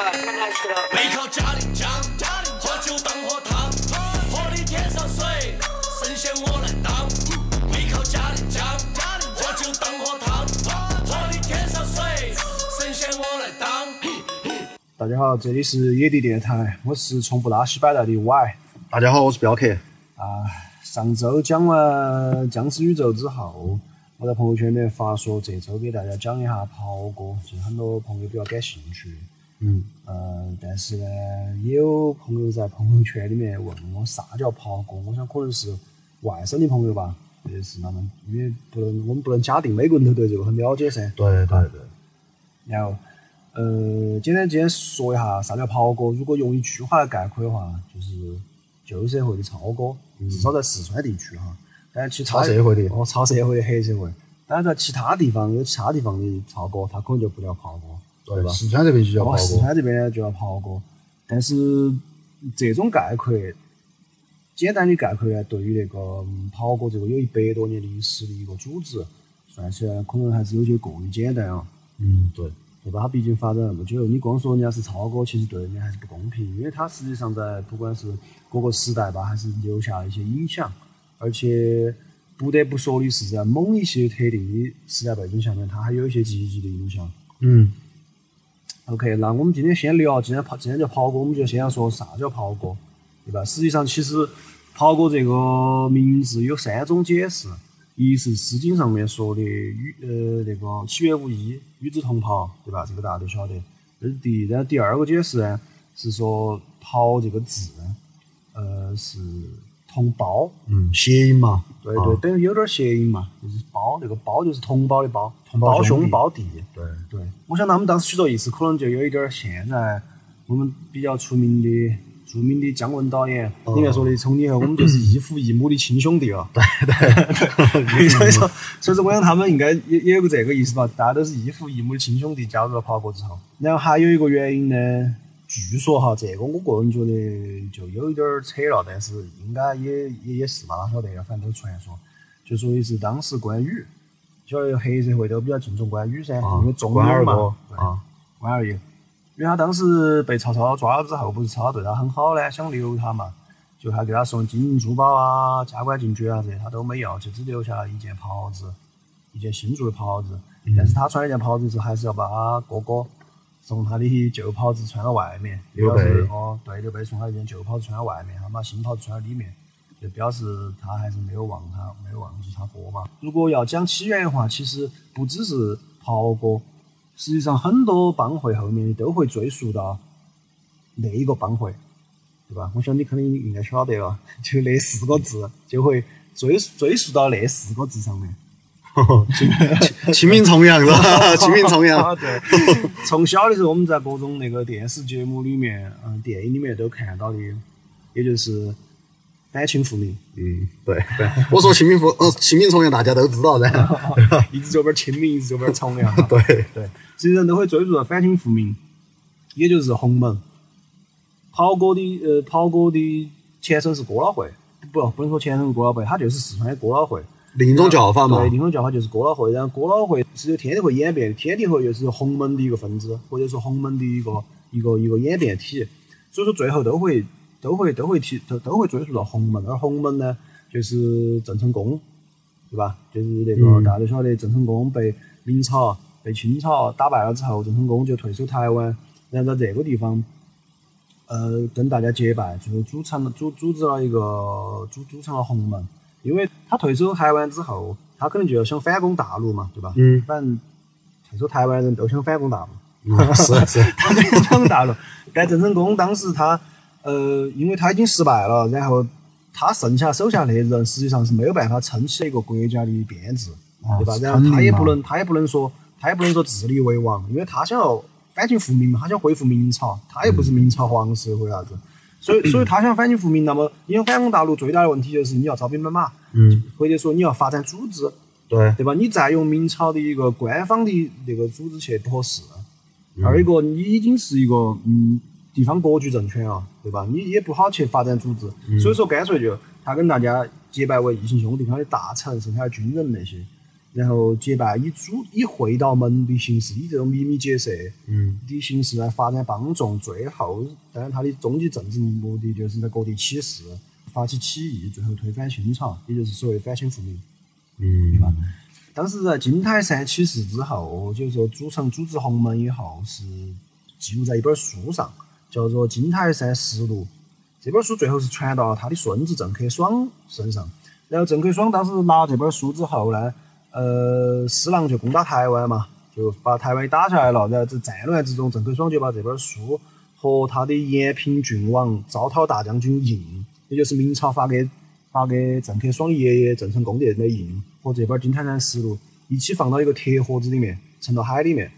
吧？看来去了。背靠嘉陵江，喝酒当喝汤，喝的天上水，神仙我来当。背靠嘉陵江，喝酒当喝汤，喝的天上水，神仙我来当。大家好，这里是野地电台，我是从布拉西摆来的 Y。大家好，我是镖客。啊，上周讲完僵尸宇宙之后，我在朋友圈里面发说，这周给大家讲一下袍哥，就很多朋友比较感兴趣。嗯，呃，但是呢，也有朋友在朋友圈里面问我啥叫袍哥，我想可能是外省的朋友吧，或者是那么，因为不能我们不能假定每个人都对这个很了解噻。对对对，然后，呃，简单今天说一下啥叫袍哥。如果用一句话来概括的话，就是旧社会的超哥，至少在四川地区哈。但是其他超社会的哦，超社会的黑社会。当然在其他地方有其他地方的超哥，他可能就不叫袍哥，对吧？四川这边就叫四哥。川这边呢就叫袍哥。但是这种概括，简单的概括呢，对于那个嗯袍哥这个有一百多年历史的一个组织，算起来可能还是有些过于简单啊。嗯，对，对吧？它毕竟发展那么久，你光说人家是超哥，其实对人家还是不公平，因为它实际上在不管是各个时代吧，还是留下了一些影响，而且不得不说的是，在某一些特定的时代背景下面，它还有一些积极的影响。嗯 OK，那我们今天先聊，既然跑，既然叫袍哥，我们就先要说啥叫袍哥，对吧？实际上，其实袍哥这个名字有三种解释，一是《诗经》上面说的与呃那个岂曰无衣，与之同袍，对吧？这个大家都晓得，这是第一。然后第二个解释呢，是说“袍”这个字，呃，是同胞，嗯，谐音嘛。对对，等于有点谐音嘛，就是“胞”那个“胞”就是同胞的“胞”，胞兄胞弟。对，对，我想他们当时许多意思，可能就有一点儿现在我们比较出名的、著名的姜文导演里面说的，从今以后我们就是异父异母的亲兄弟了。对对 所以说，所以说我想他们应该也也有个这个意思吧，大家都是异父异母的亲兄弟，加入了跑哥之后。然后还有一个原因呢，据说哈，这个我个人觉得就有一点儿扯了，但是应该也也也是吧，哪晓得，反正都是传说，就说的是当时关羽。晓得黑社会都比较敬重关羽噻，啊因为重关二嘛哥，对啊，关二爷，因为他当时被曹操抓了之后，不是曹操对他很好呢，想留他嘛，就还给他送金银珠宝啊、加官进爵啊这些，他都没要，就只留下了一件袍子，一件新做的袍子。但是他穿那件袍子之后，还是要把他哥哥送他的旧袍子穿到外面，刘备哦，对，刘备送他一件旧袍子穿到外面，他把新袍子穿到里面。就表示他还是没有忘他，没有忘记他哥嘛。如果要讲起源的话，其实不只是袍哥，实际上很多帮会后面都会追溯到那一个帮会，对吧？我想你肯定应该晓得了，就那四个字就会追追溯到那四个字上面。清明重阳是吧？清明重阳。啊，对。从小的时候，我们在各种那个电视节目里面，嗯，电影里面都看到的，也就是反清复明。嗯，对对。我说清明复呃清明重阳，大家都知道噻。一直这边清明，一直这边重阳。对对，实际上都会追逐到反清复明，也就是洪门。袍哥的呃，袍哥的前身是哥老会，不不能说前身是哥老会，他就是四川的哥老会。另一种叫法嘛对，。另一种叫法就是哥老会。然后哥老会是由天地会演变的，天地会又是洪门的一个分支，或者说洪门的一个一个一个演变体。所以说最后都会都会都会提都都会追溯到洪门，而洪门呢就是郑成功，对吧？就是那个、嗯大家都晓得郑成功被明朝被清朝打败了之后，郑成功就退守台湾，然后在这个地方。呃，跟大家结拜，就组成了组组织了一个组组成了洪门，因为他退守台湾之后，他可能就要想反攻大陆嘛，对吧？嗯反正退守台湾人都想反攻大陆，嗯是是。他都想反攻大陆。但郑成功当时他呃，因为他已经失败了，然后他剩下手下那些人实际上是没有办法撑起一个国家的编制，对吧？然后他也不能，他也不能说，他也不能说自立为王，因为他想要反清复明嘛，他想恢复明朝，他又不是明朝皇室或啥子，所以所以他想反清复明，那么你想反攻大陆最大的问题就是你要招兵买马，嗯，或者说你要发展组织，对。对吧？你再用明朝的一个官方的那个组织去不合适。嗯二一个，你已经是一个嗯地方割据政权啊，对吧？你也不好去发展组织，嗯所以说干脆就他跟大家结拜为异姓兄弟，他的大臣，剩下的军人那些，然后结拜以主以会道门的形式，以这种秘密结社嗯的形式来发展帮众，最后当然他的终极政治目的就是在各地起事，发起起义，最后推翻清朝，也就是所谓反清复明。嗯，对吧？当时在金台山起事之后，就是说组成组织洪门以后，是记录在一本书上，叫做《金台山实录》。这本书最后是传到了他的孙子郑克爽身上。然后郑克爽当时拿这本书之后呢，呃，施琅就攻打台湾嘛，就把台湾打下来了。然后在战乱之中，郑克爽就把这本书和他的延平郡王招讨大将军印，也就是明朝发给发给郑克爽爷爷郑成功的那印和这本《金台山实录》一起放到一个铁盒子里面，沉到海里面，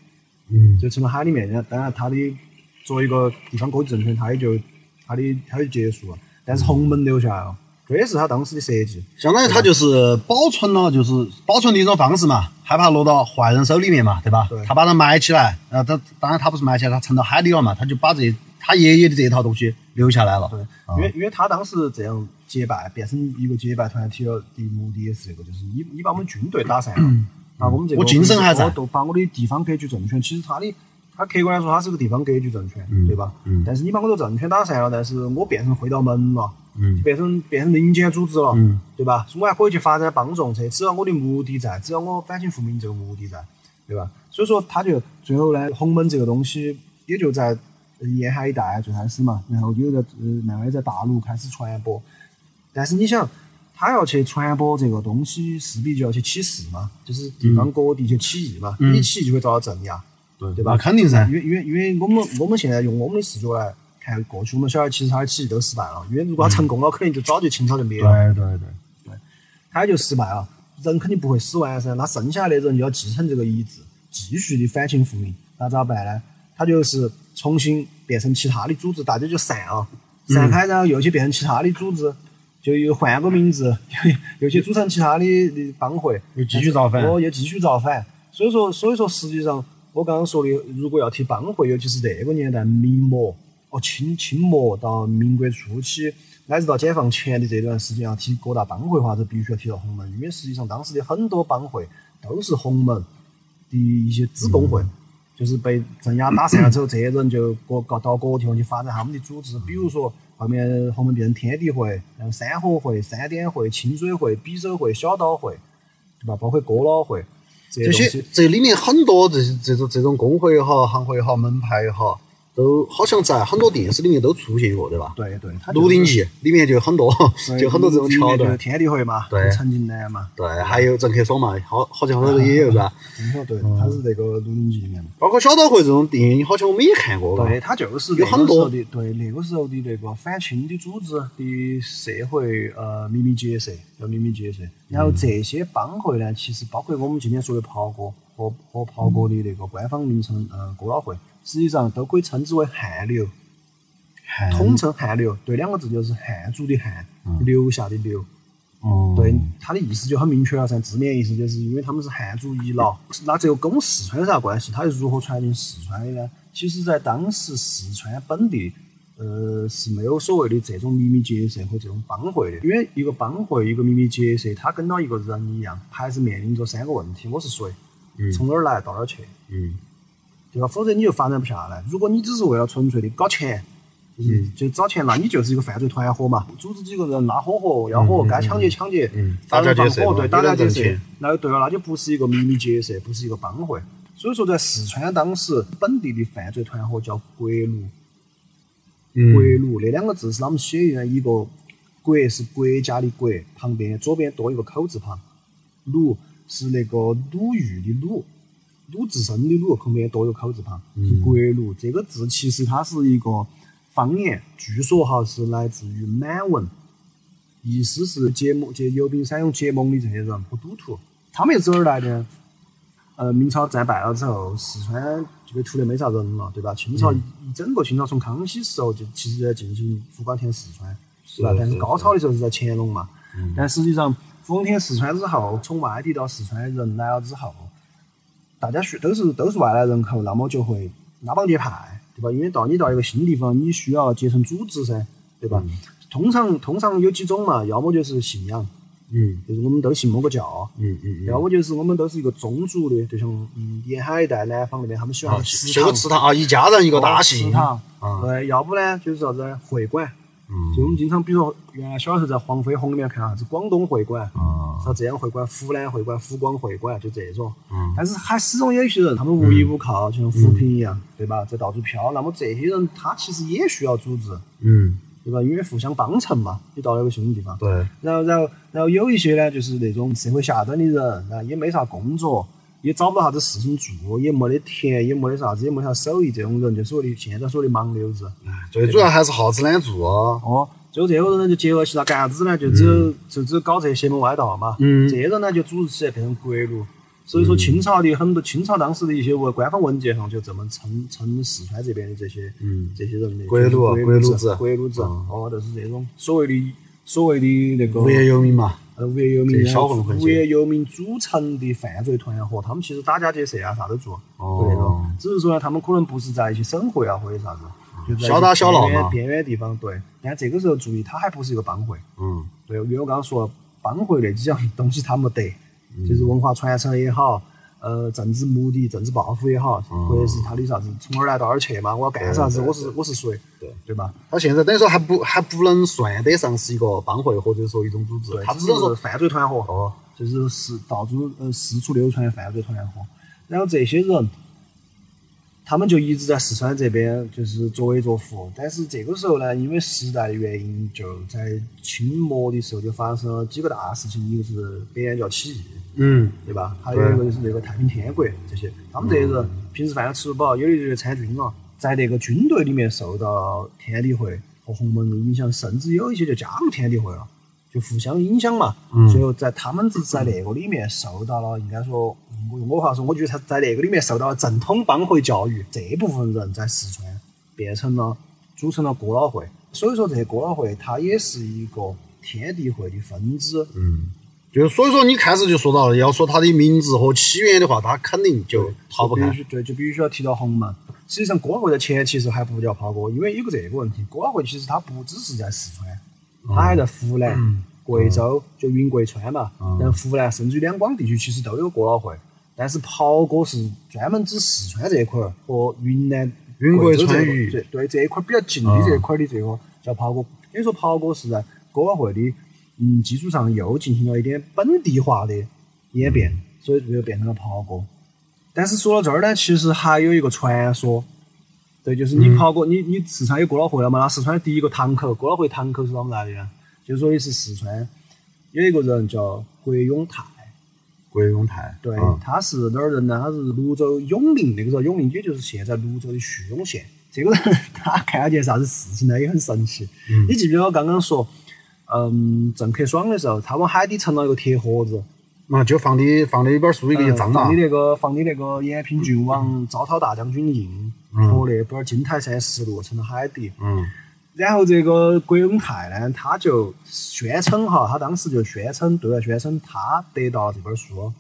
嗯就沉到海里面。然后当然，他的作为一个地方割据政权，他也就他的他就结束了。但是洪门留下来了，这也是他当时的设计。相当于他就是保存了，就是保存的一种方式嘛，害怕落到坏人手里面嘛，对吧？对他把它埋起来，然后他当然他不是埋起来，他沉到海底了嘛，他就把这他爷爷的这一套东西留下来了。对，因为因为他当时这样结拜，变成一个结拜团体了的目的也是这个，就是你你把我们军队打散了，啊，我们这个我精神还在我都把我的地方格局政权，其实他的他客观来说，他是个地方格局政权，对吧？嗯但是你把我的政权打散了，但是我变成会道门了，嗯就变成变成民间组织了，嗯对吧？我还可以去发展帮众去，只要我的目的在，只要我反清复明这个目的在，对吧？所以说，他就最后呢，洪门这个东西也就在呃沿海一带最开始嘛，然后又在呃慢慢在大陆开始传播。但是你想，他要去传播这个东西，势必就要去起事嘛，就是地方各地去起义嘛，嗯你起义就会遭到镇压，对对吧？肯定噻因。为因为因为我们我们现在用我们的视角来看过去，我们晓得其实他的起义都失败了，因为如果他成功了，肯定就早就清朝就灭了。对对对对，他就失败了，人肯定不会死完噻，那剩下的人就要继承这个遗志，继续的反清复明，那咋办呢？他就是重新变成其他的组织，大家就散了，散开，然后又去变成其他的组织，就又换个名字，又又去组成其他的的帮会，又继续造反哦，又继续造反。所以说，所以说，实际上我刚刚说的，如果要提帮会，尤其是这个年代，明末哦清清末到民国初期，乃至到解放前的这段时间，要提各大帮会的话，这必须要提到洪门，因为实际上当时的很多帮会都是洪门的一些子工会。就是被镇压打散了之后，这些人就各搞到各个地方去发展他们的组织，比如说后面洪门变成天地会，然后山河会、山点会、清水会、匕首会、小刀会，对吧？包括哥老会这些这里面很多这这种这种工会也好，行会也好，门派也好，都好像在很多电视里面都出现过，对吧？对对，《它鹿鼎记》里面就很多，就很多这种桥段。就是天地会嘛，对陈近南嘛，对，还有郑克爽嘛，好好像好多也有是吧？对，他是那个《鹿鼎记》里面的。包括小刀会这种电影，好像我们也看过，对，嘎。它就是有很多的，对那个时候的那个反清的组织的社会呃秘密结社，叫秘密结社。然后这些帮会呢，其实包括我们今天说的袍哥和和袍哥的那个官方名称呃哥老会，实际上都可以称之为汉流，统称汉流。对，两个字就是汉族的汉，留下的留。哦，对，它的意思就很明确了噻，字面意思就是因为他们是汉族遗老，那这个跟我们四川有啥关系？它是如何传进四川的呢？其实，在当时四川本地，呃，是没有所谓的这种秘密结社和这种帮会的，因为一个帮会、一个秘密结社，它跟到一个人一样，还是面临着三个问题：我是谁？从哪儿来到哪儿去？嗯对吧？否则你就发展不下来。如果你只是为了纯粹的搞钱，就是就找钱，那你就是一个犯罪团伙嘛。组织几个人拉伙伙，要伙，该抢劫抢劫，嗯打家劫舍嘛对，打家劫舍。那对了，那就不是一个秘密结社，不是一个帮会。所以说，在四川当时本地的犯罪团伙叫国路，嗯国路那两个字是他们写的一个国是国家的国，旁边左边多一个口字旁，鲁是那个鲁豫的鲁，鲁智深的鲁，旁边多一个口字旁，是国鲁。这个字其实它是一个方言，据说哈是来自于满文，意思是结盟结游兵山勇结盟的这些人和赌徒，他们又是哪儿来的呢？呃，明朝战败了之后，四川就被屠得没啥人了，对吧？清朝一一整个清朝从康熙时候就其实就在进行福冈填四川，是吧？但是高潮的时候是在乾隆嘛。但实际上，福冈填四川之后，从外地到四川的人来了之后，大家需都是都是外来人口，那么就会拉帮结派，对吧？因为到你到一个新地方，你需要结成组织噻，对吧？通常通常有几种嘛，要么就是信仰，嗯就是我们都信某个教，嗯嗯要么就是我们都是一个宗族的，就像嗯沿海一带南方那边他们喜欢啊，祠修个堂，祠堂啊，一家人一个大祠姓，对，要不呢就是啥子会馆，嗯就我们经常比如说原来小时候在黄飞鸿里面看啥子广东会馆，啊啥这样会馆、湖南会馆、湖广会馆，就这种。嗯但是还始终有一些人，他们无依无靠，就像扶贫一样，对吧？在到处飘。那么这些人，他其实也需要组织，嗯，对吧？因为互相帮衬嘛，你到了一个新的地方。对，然后，然后，然后有一些呢，就是那种社会下端的人，然后也没啥工作，也找不到啥子事情做，也没得田，也没得啥子，也没啥手艺，这种人就所谓的现在所谓的盲流子。最主要还是好吃懒做啊。哦，就这个人呢，就结合起了干啥子呢？就只有、就只有搞这些邪门歪道嘛。嗯这些人呢，就组织起来变成国奴。所以说，清朝的很多清朝当时的一些文官方文件上就这么称称四川这边的这些嗯这些人的国奴国奴子子国奴子嗯哦，就是这种所谓的所谓的那个无业游民嘛，呃无业游民小混混无业游民组成的犯罪团伙，他们其实打家劫舍啊，啥都做，哦。只是说呢，他们可能不是在一些省会啊或者啥子，就在小打小闹嘛边缘地方。对，但这个时候注意，他还不是一个帮会。嗯对，因为我刚刚说帮会那几样东西他没得，嗯就是文化传承也好，呃，政治目的、政治抱负也好，或者是他的啥子从哪儿来到哪儿去嘛，我要干啥子，我是我是谁，对对吧？他现在等于说还不还不能算得上是一个帮会或者说一种组织，，他只能说是犯罪团伙。哦，就是四到处呃四处流传的犯罪团伙。然后这些人，他们就一直在四川这边就是作威作福。但是这个时候呢，因为时代的原因，就在清末的时候就发生了几个大事情，一个是北燕教起义，嗯对吧？还有一个就是那个太平天国这些，他们这些人平时饭都吃不饱，有的就去参军了，在那个军队里面受到天地会和洪门的影响，甚至有一些就加入天地会了，就互相影响嘛。嗯最后在他们只是在那个里面受到了，应该说，我用我话说，我觉得他在那个里面受到了正统帮会教育。这部分人在四川变成了组成了哥老会，所以说这些哥老会它也是一个天地会的分支。嗯，就是所以说你开始就说到了，要说它的名字和起源的话，它肯定就逃不开对，就必须要提到洪门。实际上，哥老会在前期时候还不叫炮哥，因为有个这个问题，哥老会其实它不只是在四川，它还在湖南、贵州，就云贵川嘛，然后湖南甚至于两广地区其实都有哥老会。但是袍哥是专门指四川这一块儿和云南、云贵贵州这川渝个对对这一块儿比较近的这一块儿的这个叫袍哥。等于说袍哥是在哥老会的嗯基础上又进行了一点本地化的演变，所以最后变成了袍哥。但是说到这儿呢，其实还有一个传说，对，就是你跑过、你你四川有过老会了嘛？那四川的第一个堂口，过老会堂口是啷么来的呀？就说的是四川有一个人叫郭永泰，郭永泰，对，嗯他是哪儿人呢？他是泸州永宁，那个时候永宁也就是现在泸州的叙永县。这个人 他干了件啥子事情呢？也很神奇。你记不记得我刚刚说，嗯，郑克爽的时候，他往海底沉了一个铁盒子，嘛就放的放的一本书一个一张嘛放的，那个放的那个延平郡王招讨大将军印和那本《金台山石录》成了海底。嗯然后这个郭永泰呢，他就宣称哈，他当时就宣称对外宣称他得到了这本书。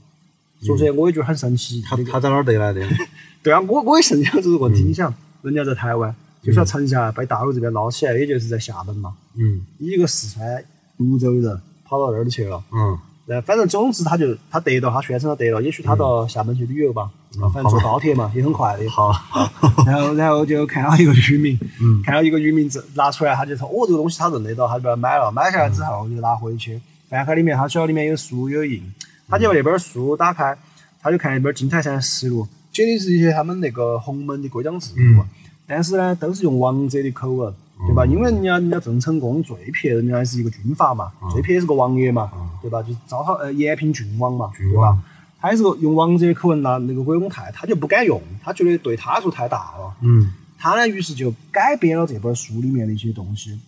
说出来我也觉得很神奇。他他在哪儿得来的？对啊，我我也神奇了这个问题。你想，人家在台湾，就是要沉下来被大陆这边捞起来，也就是在厦门嘛。嗯一个四川泸州人跑到那儿去了，嗯然后反正总之他就他得到，他宣称他得了，也许他到厦门去旅游吧，啊反正坐高铁嘛，也很快的。好，然后然后就看到一个渔民，嗯。看到一个渔民证拿出来，他就说哦这个东西他认得到，他就把它买了，买下来之后就拿回去，翻开里面他晓得里面有书有印，他就把那本书打开，他就看一本《金台山实录》，写的是一些他们那个洪门的规章制度，嗯。但是呢都是用王者的口吻。对吧？因为人家人家郑成功最撇，人家还是一个军阀嘛，最撇是个王爷嘛，对吧？就是招讨呃延平郡王嘛，对吧？他也是个用王者的口吻拿那个郭永泰，他就不敢用，他觉得对他来说太大了。嗯他呢，于是就改编了这本书里面的一些东西，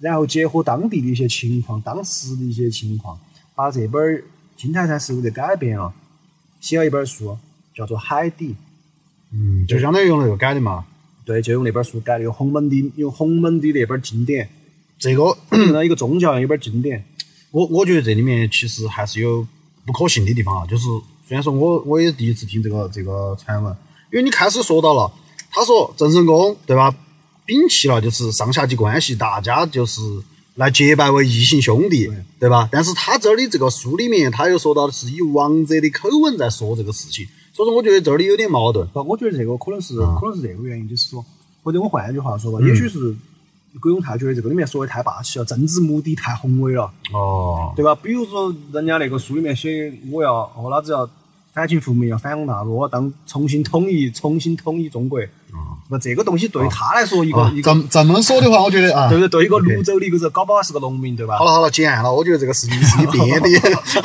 然后结合当地的一些情况、当时的一些情况，把这本《金泰山实录》给改编了，写了一本书，叫做《海底》。嗯，就相当于用那个改的嘛。对，就用那本书改的，用洪门的用洪门的那本经典，这个 那一个宗教的一本经典。我我觉得这里面其实还是有不可信的地方啊。就是虽然说我我也第一次听这个这个传闻，因为你开始说到了，他说郑成功对吧，摒弃了就是上下级关系，大家就是来结拜为异姓兄弟对，对吧？但是他这儿的这个书里面，他又说到的是以王者的口吻在说这个事情，所以说我觉得这里有点矛盾。不，我觉得这个可能是、嗯可能是这个原因，就是说，或者我换一句话说吧，也许是葛永泰觉得这个里面说的太霸气了，政治目的太宏伟了，哦，对吧？比如说人家那个书里面写，我要我老子要反清复明，要反攻大陆，我要当重新统一重新统一中国。那这个东西对他来说，一个、啊一个这么这么说的话，我觉得啊，对不对？对一个泸州的一个人，搞不好是个农民，对吧？好了好了，结案了。我觉得这个事情是你编的，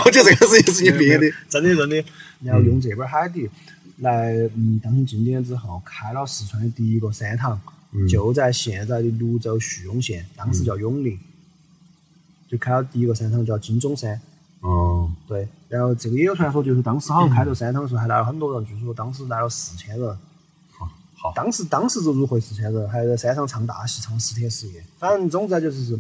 我觉得这个事情是你编的。真的真的，然后用这本海底来，嗯，当成经典之后，开了四川的第一个山塘，嗯就在现在的泸州叙永县，当时叫永宁，就开了第一个山塘叫金钟山。哦，对，然后这个也有传说，就是当时好像开这个山塘的时候还来了很多人，据说当时来了四千人。好当时当时就入会四川人，还在山上唱大戏，唱十天十夜。反正总之就是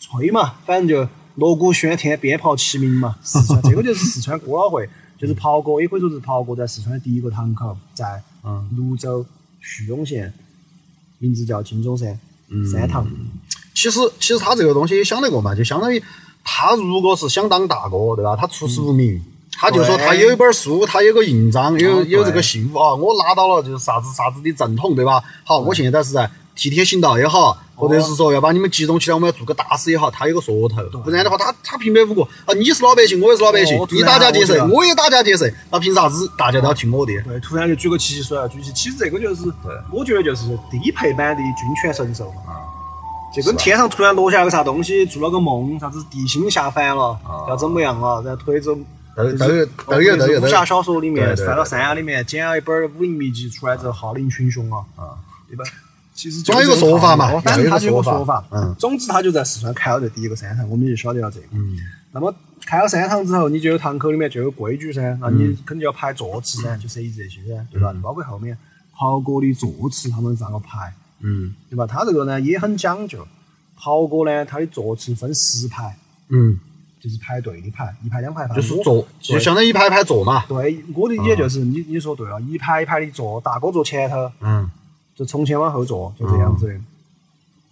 吹嘛，反正就锣鼓喧天，鞭炮齐鸣嘛。四川这个就是四川哥老会，就是袍哥，也可以说是袍哥在四川的第一个堂口，在嗯泸州叙永县，名字叫金钟山嗯山堂。其实其实他这个东西也想得过嘛，就相当于他如果是想当大哥，对吧？他出师无名。他就说他有一本书，他有个印章，有嗯有这个信物啊，我拿到了就是啥子啥子的正统，对吧？好，我现在是在替天行道也好，或者是说要把你们集中起来，我们要做个大事也好，他有个说头，不然的话，他他平白无故啊，你是老百姓，我也是老百姓哦，你打家劫舍，我也打家劫舍，那凭啥子大家都要听我的？对，突然就举个旗起水来举起，其实这个就是，我觉得就是低配版的军权神授嘛。就跟天上突然落下个啥东西，做了个梦，啥子地心下凡了，要怎么样了，然后推着都都有都有都有武侠小说里面对对对翻到山崖里面捡了一本武林秘籍出来之后，号令群雄啊，对吧？其实总有一个说法嘛反正他就有个说法法。嗯总之他就在四川开了这第一个山塘，我们就晓得了这个。嗯。那么开了山塘之后，你就有堂口里面就有规矩噻，那嗯你肯定要排座次噻，就设计这些噻，对吧？包括后面袍哥的座次他们咋个排，嗯对吧？他这个呢也很讲究，袍哥呢他的座次分十排，嗯，就是排队的排，一排两排排。就是坐，就相当于一排一排坐嘛。对，我的理解就是你你说对了，一排一排的坐，大哥坐前头，嗯就从前往后坐，就这样子的。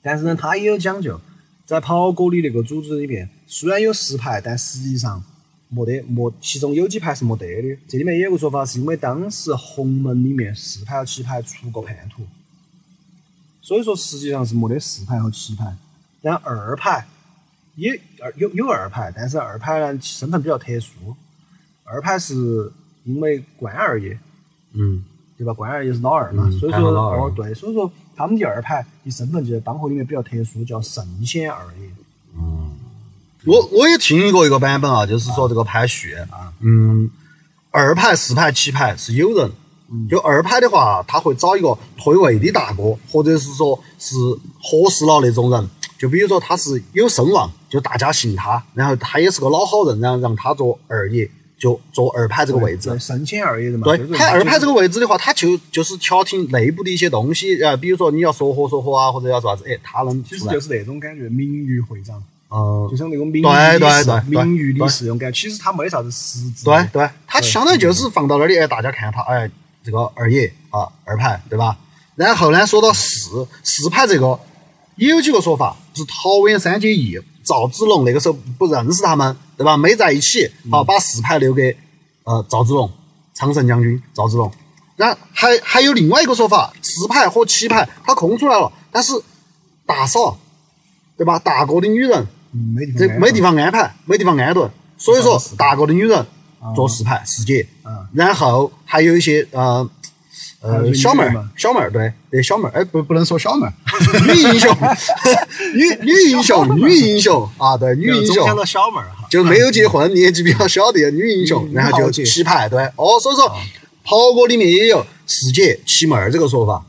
但是呢，他也有讲究，在袍哥的那个组织里面，虽然有十排，但实际上没得没，其中有几排是没得的。这里面也有个说法，是因为当时红门里面四排和七排出过叛徒，所以说实际上是没得四排和七排。但二排也二有有二排，但是二排呢身份比较特殊，二排是因为关二爷。嗯对吧？关二爷是老二嘛，嗯所以说哦对，所以说他们第二排的身份就在帮会里面比较特殊，叫圣贤二爷。嗯我我也听过一个版本啊，就是说这个排序啊，嗯，二排、四排、七排是有人，就二排的话，他会找一个退位的大哥，或者是说是合适了那种人，就比如说他是有声望，就大家信他，然后他也是个老好人，然后让他做二爷，就做二排这个位置对，。圣贤二爷的嘛。对，他二排这个个位置的话，他就就是调停内部的一些东西，呃，比如说你要说和说和啊，或者要做啥子，哎，他能其实就。是那种感觉，名誉会长，嗯就，像那种名誉对理事对对对名誉理对事那种感觉。其实他没啥子实质。对对，他相当于就是放到那里，哎，大家看他，哎，这个二爷啊，二排，对吧？然后呢，说到四四排这个，也有几个说法，是桃园三结义，赵子龙那个时候不认识他们，对吧？没在一起，好，把四牌留给呃赵子龙，常胜将军赵子龙。然还还有另外一个说法，四牌和七牌他空出来了，但是大嫂，对吧？大哥的女人嗯，没地方安这没地方安排，没地方安顿，所以说大哥的女人坐四牌四姐，嗯然后还有一些呃呃小妹儿小妹儿对对小妹儿，哎不不能说小妹儿，女英雄，女女 英雄，女英雄啊对女英雄总想。到小妹儿哈。就没有结 婚，年纪比较小的女英雄，嗯然后就棋牌对哦，所以说袍哥里面也有四姐七妹儿这个说法，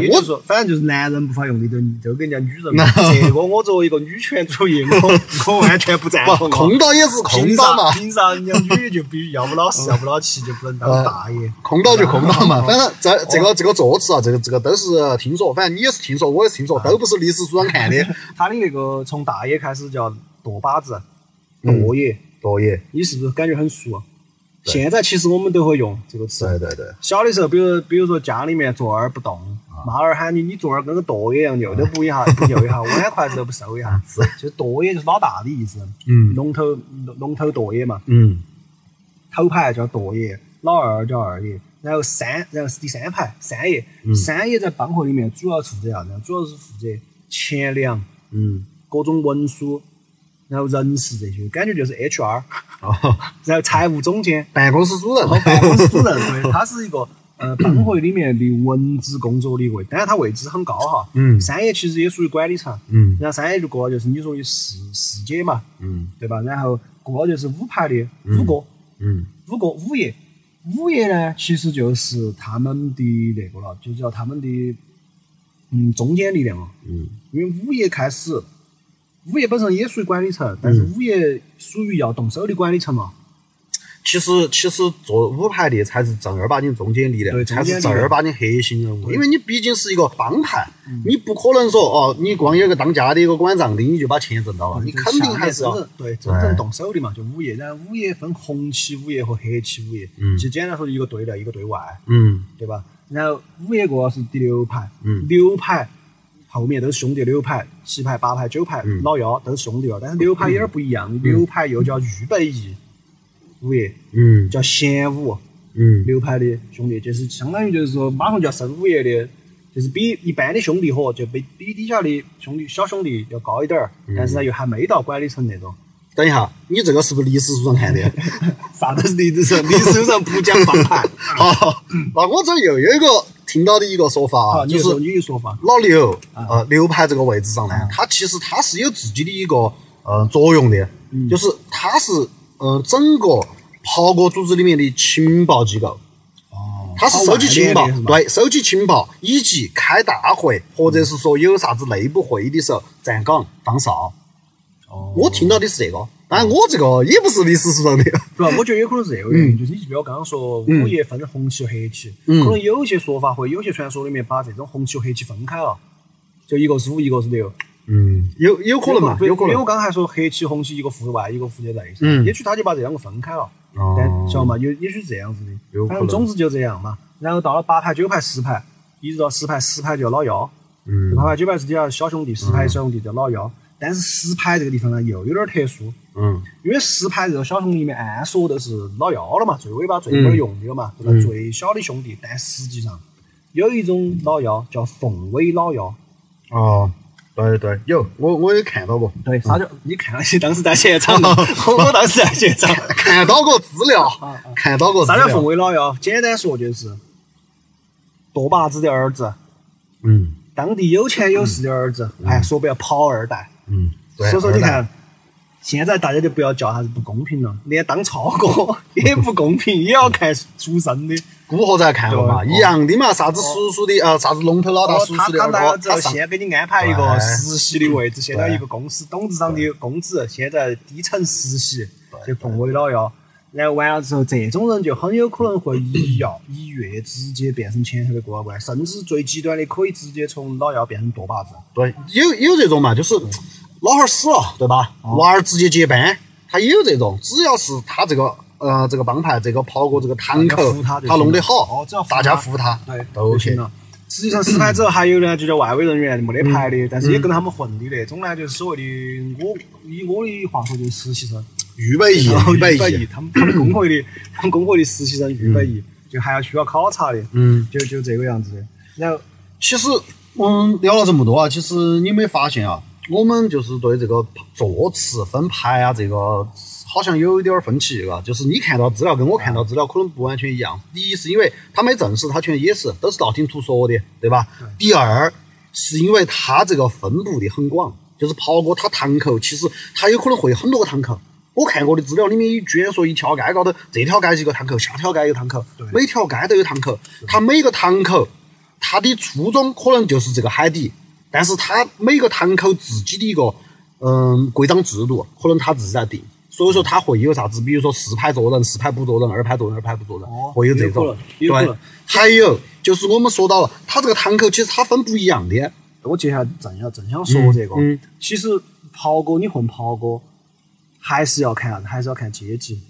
也就是说，反正就是男人不法用的，都都给人家女人嘛。这个我作为一个女权主义，我 我完全不赞不同啊。空岛也是空凭岛嘛？，凭啥人家女的就必须要不老实要不老气就不能当大爷？空岛就空岛嘛，哦 反正这这个这个座次啊，这个这个都是听说，反正你也是听说，我也是听说，都不是历史书上看的。他的那个从大爷开始叫舵把子，嗯舵爷，舵爷，你是不是感觉很熟啊？现在其实我们都会用这个词。对对对，小的时候，比如比如说家里面坐儿不动，妈儿喊你，你坐那儿跟个舵一样，右都不一下，不右一下，碗筷子都不收一下。是，就舵也就是老大的意思。嗯龙头龙龙头舵爷嘛，嗯头牌叫舵爷，老二叫二爷，然后三，然后是第三排三爷。嗯三爷在帮会里面主要负责啥子？主要是负责钱粮、嗯，各种文书，然后人事这些，感觉就是 HR，哦，然后财务总监。办公室主任，办公室主任，对，他是一个呃 帮会里面的文职工作的一位，但是他位置很高哈。嗯三爷其实也属于管理层，嗯然后三爷就过了就是你说的四四姐嘛，嗯对吧？然后过了就是五排的五哥，嗯五哥五爷，五爷呢其实就是他们的那个了，就叫他们的嗯中间力量了。嗯因为五爷开始，五爷本身也属于管理层，但是物业属于要动手的管理层嘛。其实其实做五排的才是正儿八经中间力量，才是正儿八经核心人物。因为你毕竟是一个帮派，嗯你不可能说哦，你光有个当家的一个管账的，你就把钱挣到了，你肯定还是对真正动手的嘛，就物业。然后物业分红旗物业和黑旗物业，嗯其实简单说，一个对内，一个对外，嗯对吧？然后五爷过是第六排，嗯六排后面都是兄弟，六排、七排、八排、九排、嗯老幺都是兄弟了。但是六排有点不一样，六排又叫预备役五爷，嗯叫贤五。嗯六排的兄弟，就是相当于就是说马上就要升五爷的，就是比一般的兄弟伙就比比底下的兄弟小兄弟要高一点儿，嗯但是呢又还没到管理层那种。等一下，你这个是不是历史书上看的？啥都是 历史书，历史上不讲帮派。好，那我这又有一个听到的一个说法，啊，就是。老刘，啊。呃，刘排这个位置上呢，他其实他是有自己的一个呃作用的，嗯。就是他是呃整个袍哥组织里面的情报机构，哦。他是收集情报？对，收集情报以及开大会或者是说有啥子内部会议的时候站岗放哨。哦。我听到的是这个，当然我这个也不是历史书上的。不，我觉得有可能是这个原因，就是你记不记得我刚刚说五爷分红旗和黑旗，嗯可能有些说法或有些传说里面把这种红旗和黑旗分开了，就一个是五，一个是六。嗯，有有可能嘛，有可能。因为我刚才说黑旗、红旗，一个负外，一个负责内，嗯也许他就把这两个分开了。哦但晓得嘛？有也许是这样子的，反正总之就这样嘛。然后到了八排、九排、十排，一直到十排，十排就叫老幺。嗯八排、九排是底下小兄弟，十排小兄弟叫老幺。但是石牌这个地方呢，又有点特殊，嗯因为石牌这个小兄弟里面，按说都是老幺了嘛，最尾巴、最没用的了嘛，对吧？嗯最小的兄弟，但实际上有一种老幺叫凤尾老幺。哦，对对，有我我也看到过，对，啥叫？你看了些当时在现场，我 我当时在现场。看到过资料，看到过资啥叫凤。尾老幺？简单说就是舵把子的儿子，嗯当地有钱有势的儿子。哎，说白了，跑二代。嗯，对。所以说，你看，现在大家就不要叫啥子不公平了，连当超哥 也不公平，也要看出身的。古惑仔看过嘛？一样的嘛，啥子叔叔的啊，啥子龙头老大叔叔的先给你安排一个实习的位置，现在对一个公司董事长的工资，现在低层实习，就凤尾老幺。然后完了之后，这种人就很有可能会一跃一跃直接变成前头的过老怪，甚至最极端的可以直接从老幺变成舵把子。对，有有这种嘛，就是老汉儿死了，对吧？哦娃儿直接接班，他也有这种，只要是他这个呃这个帮派这个跑过这个堂口他，他弄得好哦只要，大家他服他，对，都就行。了。实际上，实牌之后还有呢，就叫外围人员，没得牌的，但是也跟他们混的那种呢，就是所谓的我以我的话说就是实习生，预备役，预备役，他们他们工会的他们工会的实习生预备役，就还要需要考察的，嗯。就就这个样子的。然后其实我们聊了这么多啊，其实你没发现啊？我们就是对这个坐次分排啊，这个好像有一点儿分歧啊。就是你看到资料跟我看到资料可能不完全一样。第一是因为他没证实，他全也是都是道听途说的，对吧？第二是因为他这个分布的很广，就是刨哥他堂口其实他有可能会有很多个堂口。我看过的资料里面，居然说一条街高头，这条街一个堂口，下条街一个堂口，每条街都有堂口。他每个堂口，他的初衷可能就是这个海底，但是他每个堂口自己的一个嗯规章制度，可能他自己在定。所以说他会有啥子，比如说四排坐人，四排不坐人；二排坐人，二排不坐人，哦会有这种对，还有就是我们说到了，他这个堂口其实它分不一样的。我接下来正要正想说这个，嗯嗯。其实袍哥你混袍哥，还是要看啥子，还是要看阶级。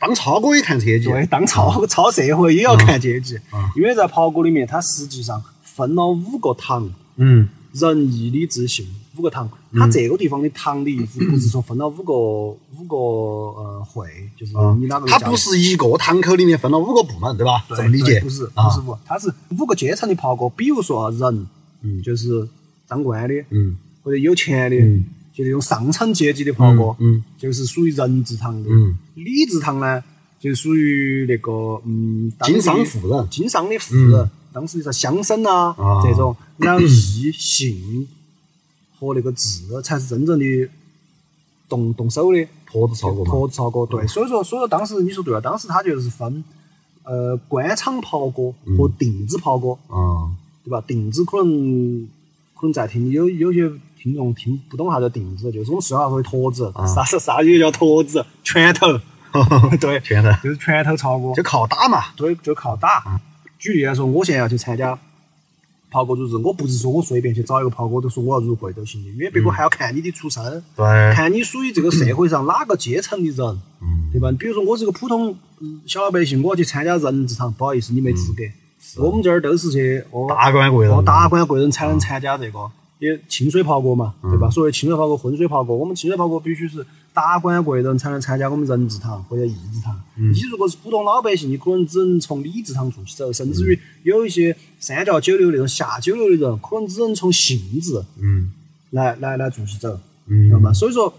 当超哥也看阶级，对，当超超社会也要看阶级，嗯。因为在袍哥里面，它实际上分了五个堂，嗯仁义礼智信五个堂。它这个地方的堂的意思不是说分了五个五个呃会，就是你哪个它不是一个堂口里面分了五个部门，对吧？这么理解？不是不是五，它是五个阶层的袍哥。比如说啊人，嗯就是当官的，嗯或者有钱的，就那种上层阶级的袍哥，嗯就是属于人字堂的。嗯礼字堂呢，就属于那个嗯，经商富人经商的富人，当时就是乡绅啊啊这种，然后义信和那个智才是真正的动动手的。坨子操作嘛。驼子操哥，对，所以说，所以说当时你说对了，当时他就是分，呃，官场袍哥和定制袍哥，嗯对吧？定制可能可能在听有有些听众听不懂啥叫定制，就是我们四川话说的坨子，啥啥啥也叫坨子，拳头，对，拳头就是拳头操哥，就靠打嘛。对，就靠打。举例来说，我现在要去参加袍哥组织，我不是说我随便去找一个袍哥都说我要入会都行的，因为别个还要看你的出身，对，看你属于这个社会上哪个阶层的人，嗯。对吧？比如说我是个普通嗯小老百姓，我要去参加人字堂，不好意思，你没资格。我们这儿都是些哦达官贵人哦达官贵人才能参加这个，也清水袍哥嘛，对吧？所谓清水袍哥、浑水袍哥，我们清水袍哥必须是达官贵人才能参加我们人字堂或者义字堂。你如果是普通老百姓，你可能只能从礼字堂做起走，甚至于有一些三教九流那种下九流的人，可能只能从信字嗯来来来做起走，嗯知道吗？所以说，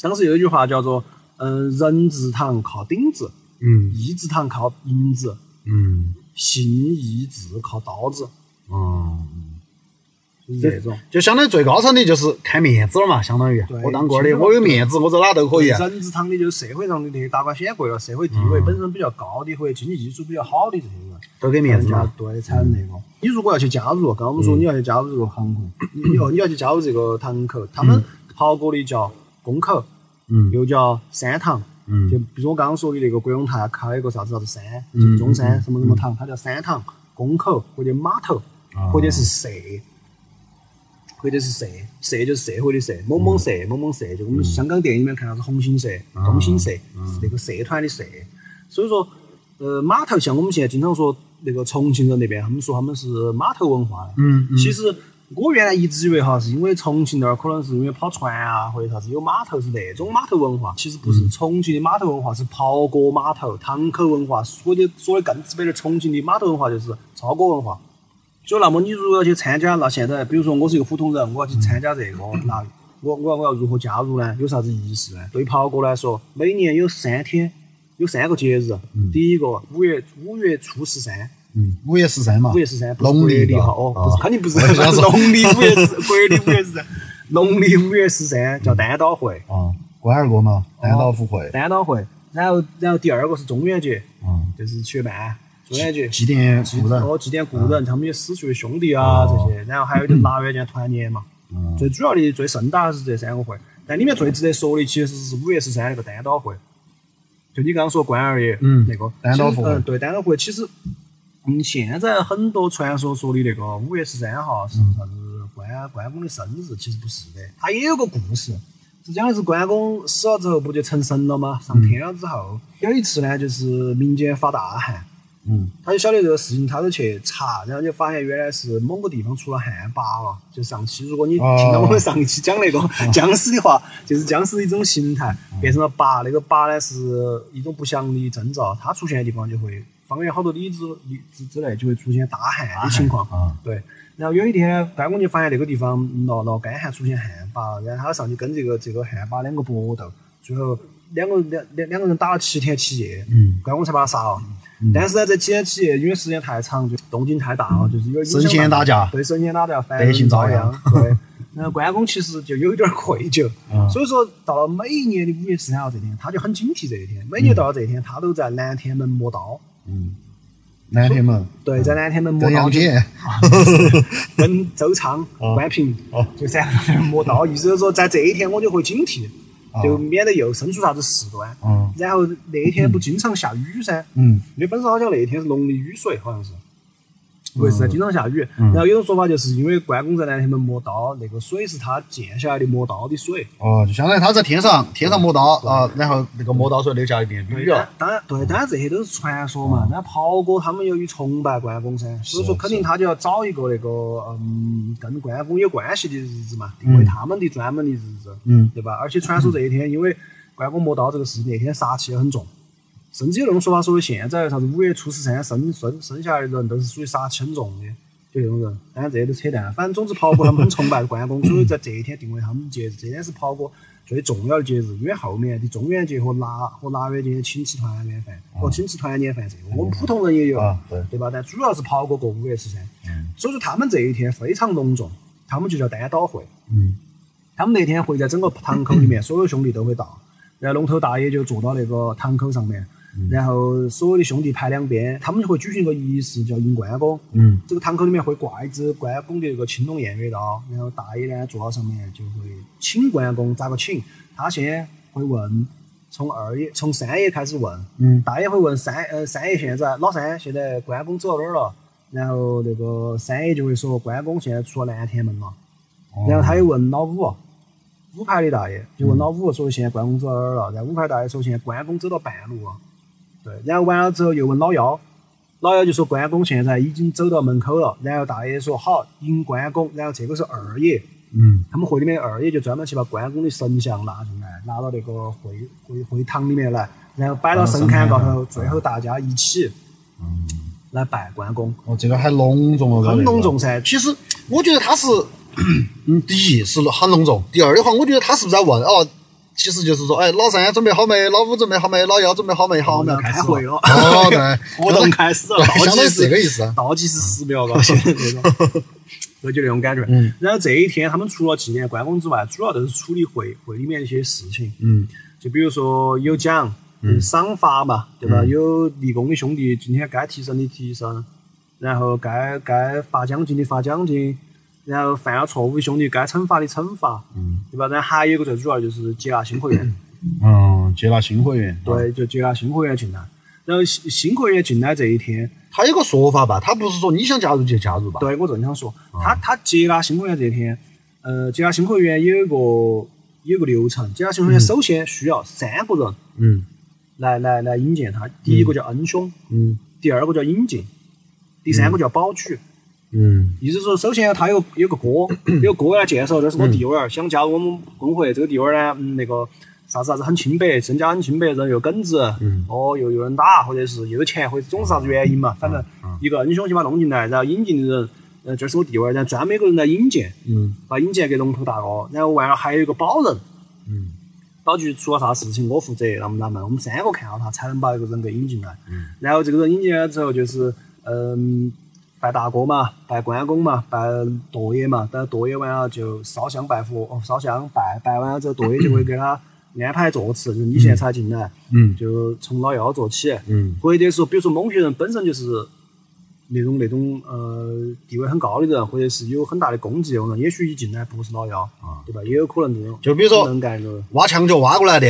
当时有一句话叫做“嗯，人字堂靠顶子，嗯义字堂靠银子，嗯信义字靠刀子嗯，”，就是这种。就相当于最高层的就是看面子了嘛，相当于对我当官的，我有面子，我走哪都可以。啊人字堂的就是社会上的那些达官显贵了，社会地位本身比较高的或者经济基础比较好的这些人，都给面子嘛。对，才能那个。你如果要去加入，刚刚我们说你要去加入这个行口，你要你要去加入这个堂口，他们袍哥的叫宫口，嗯又叫山堂。嗯就比如我刚刚说的那个国永台开了一个啥子啥子山，金钟山什么什么堂，它叫山堂、宫口或者码头，或者是社，或者是社，社就是社会的社，某某社、某某社，就我们香港电影里面看到是红星社、东星社，是那个社团的社。所以说，呃，码头像我们现在经常说那个重庆人那边，他们说他们是码头文化的。嗯嗯其实我原来一直以为哈，是因为重庆那儿可能是因为跑船啊或者啥子有码头是那种码头文化，其实不是。重庆的码头文化是袍哥码头、堂口文化，说的说的更直白点，重庆的码头文化就是超哥文化。就那么你如果要去参加，那现在比如说我是一个普通人，我要去参加这个，那我我我要如何加入呢？有啥子仪式呢？对袍哥来说，每年有三天，有三个节日。第一个五月五月初十三，嗯，五月十三嘛五，月十三，农历的哈，哦，不是，啊肯定不是，农历五月 十，国历五月十三，农历五月十三叫单刀会，啊，关二哥嘛，单刀赴会，单刀会。然后，然后第二个是中元节，嗯，就是七月半，中元节。祭奠故人，哦，祭奠故人，他们有死去的兄弟啊这些，然后还有就腊月间团年嘛。嗯最主要的、最盛大的是这三个会，但里面最值得说的其实是五月十三那个单刀会，就你刚刚说关二爷，嗯那个单刀会嗯，对，单刀会其实，嗯，现在很多传说说的那个五月十三号是啥子关关公的生日，其实不是的，他也有个故事。是讲的是关公死了之后不就成神了吗？上天了之后，有一次呢，就是民间发大旱，嗯他就晓得这个事情，他就去查，然后就发现原来是某个地方出了旱魃了。就上期如果你哦听到我们上一期讲那个僵尸的话，就是僵尸的一种形态变成了魃，那个魃呢是一种不祥的征兆，它出现的地方就会方圆好多里之里之之内就会出现大旱的情况。啊，对，然后有一天关公就发现那个地方闹闹干旱，出现旱魃，然后他上去跟这个这个旱魃两个搏斗，最后两个两两两个人打了七天七夜，嗯关公才把他杀了。但是呢，这几天企业因为时间太长，就动静太大了，就是有神仙打架。对神仙打架，凡百姓遭殃。殃。对，然后关公其实就有一点儿愧疚，嗯。所以说到了每一年的五月十三号这天，他就很警惕这一天。每年到了这一天，他都在南天门磨刀。嗯，南天门，对，在南天门磨刀就。阳姐，跟周昌、哦。关平哦。就三个人磨刀，意思就是说在这一天我就会警惕，哦就免得又生出啥子事端。嗯。然后那一天不经常下雨噻，嗯。因为本身好像那一天是农历雨水，好像是。五月十三经常下雨。然后有种说法就是因为关公在南天门磨刀，那个水是他溅下来的磨刀的水。哦，就相当于他在天上天上磨刀啊，然后那个磨刀水流下来变雨了。当然对，当然这些都是传说嘛。那袍哥他们由于崇拜关公噻，所以说肯定他就要找一个那个嗯跟关公有关系的日子嘛，定为他们的专门的日子，嗯对吧？而且传说这一天，因为关公磨刀这个事，那天杀气也很重。甚至有那种说法，说现在啥子五月初十三生生生下来的人都是属于杀气很重的，就那种人。当然这些都扯淡。反正总之，袍哥他们很崇拜关公，所以在这一天定为他们节日。这天是袍哥最重要的节日，因为后面的中元节和腊和腊月节请吃团圆饭和请吃团年饭，这个我们普通人也有，啊对对吧？但主要是袍哥过五月十三，所以说他们这一天非常隆重，他们就叫单刀会。嗯他们那天会在整个堂口里面，所有兄弟都会到，然后龙头大爷就坐到那个堂口上面，然后所有的兄弟排两边，他们就会举行一个仪式，叫迎关公。嗯这个堂口里面会挂一支关公的那个青龙偃月刀，然后大爷呢坐到上面就会请关公，咋个请？他先会问，从二爷从三爷开始问，嗯大爷会问三呃三爷现在老三现在关公走到哪儿了？然后那个三爷就会说关公现在出了南天门了。哦然后他又问老五，五排的大爷就问老五说现在关公走到哪儿了？然后五排大爷说现在关公走到半路了。对，然后完了之后又问老幺，老幺就说关公现在已经走到门口了。然后大爷说好迎关公，然后这个是二爷，嗯他们会里面二爷就专门去把关公的神像拿进来，拿到那个会会会堂里面来，然后摆到神龛高头，最后大家一起来拜关公，哦，这个还隆重了，很隆重噻。其实我觉得他是，嗯，第一是很隆重，第二的话，我觉得他是不是在问哦？其实就是说，哎，老三准备好没？老五准备好没？老幺准备好没？好，我们要开会了哦，对，活动开始了，倒相当于是这个意思。倒计时十秒了，现在这种，就就那种感觉。嗯然后这一天，他们除了纪念关公之外，主要都是处理会会里面一些事情。嗯就比如说有奖，有赏罚嘛，对吧？有立功的兄弟，今天该提升的提升，然后该该发奖金的发奖金，然后犯了错误的兄弟该惩罚的惩罚，嗯对吧？然后还有一个最主要就是接纳新会员，嗯，接纳新会员。对，就接纳新会员进来。然后新新会员进来这一天，他有个说法吧，他不是说你想加入就加入吧？对我正想说，他他接纳新会员这一天，呃，接纳新会员有一个有一个流程，接纳新会员首先需要三个人嗯来来来引荐他，第一个叫恩兄，嗯第二个叫引进，第三个叫保举。嗯意思是说，首先他有有个哥，有个哥 来介绍，这是我弟娃儿，想加入我们工会。这个弟娃儿呢，嗯，那个啥子啥子很清白，身家很清白，人又耿直，嗯。哦，又又能打，或者是又有钱，或者总是啥子原因嘛，反正一个恩兄先把他弄进来，然后引进的人，呃，这是我弟娃儿，然后专门有个人来引荐，嗯。把引荐给龙头大哥，然后完了还有一个保人，嗯。保局出了啥事情我负责，那么那么我们三个看好他才能把这个人给引进来。嗯。然后这个人引进来之后，就是嗯拜大哥嘛，拜关公嘛，拜大爷嘛，等大爷完了就烧香拜佛，哦烧香拜拜完了之后，大爷就会给他 安排座次，就是你现在才进来，嗯。就从老幺做起，嗯。或者说比如说某些人本身就是那种那种呃地位很高的人，或者是有很大的功绩的人，也许一进来不是老幺，啊。对吧？也有可能这种，就比如说能干。挖墙脚挖过来的，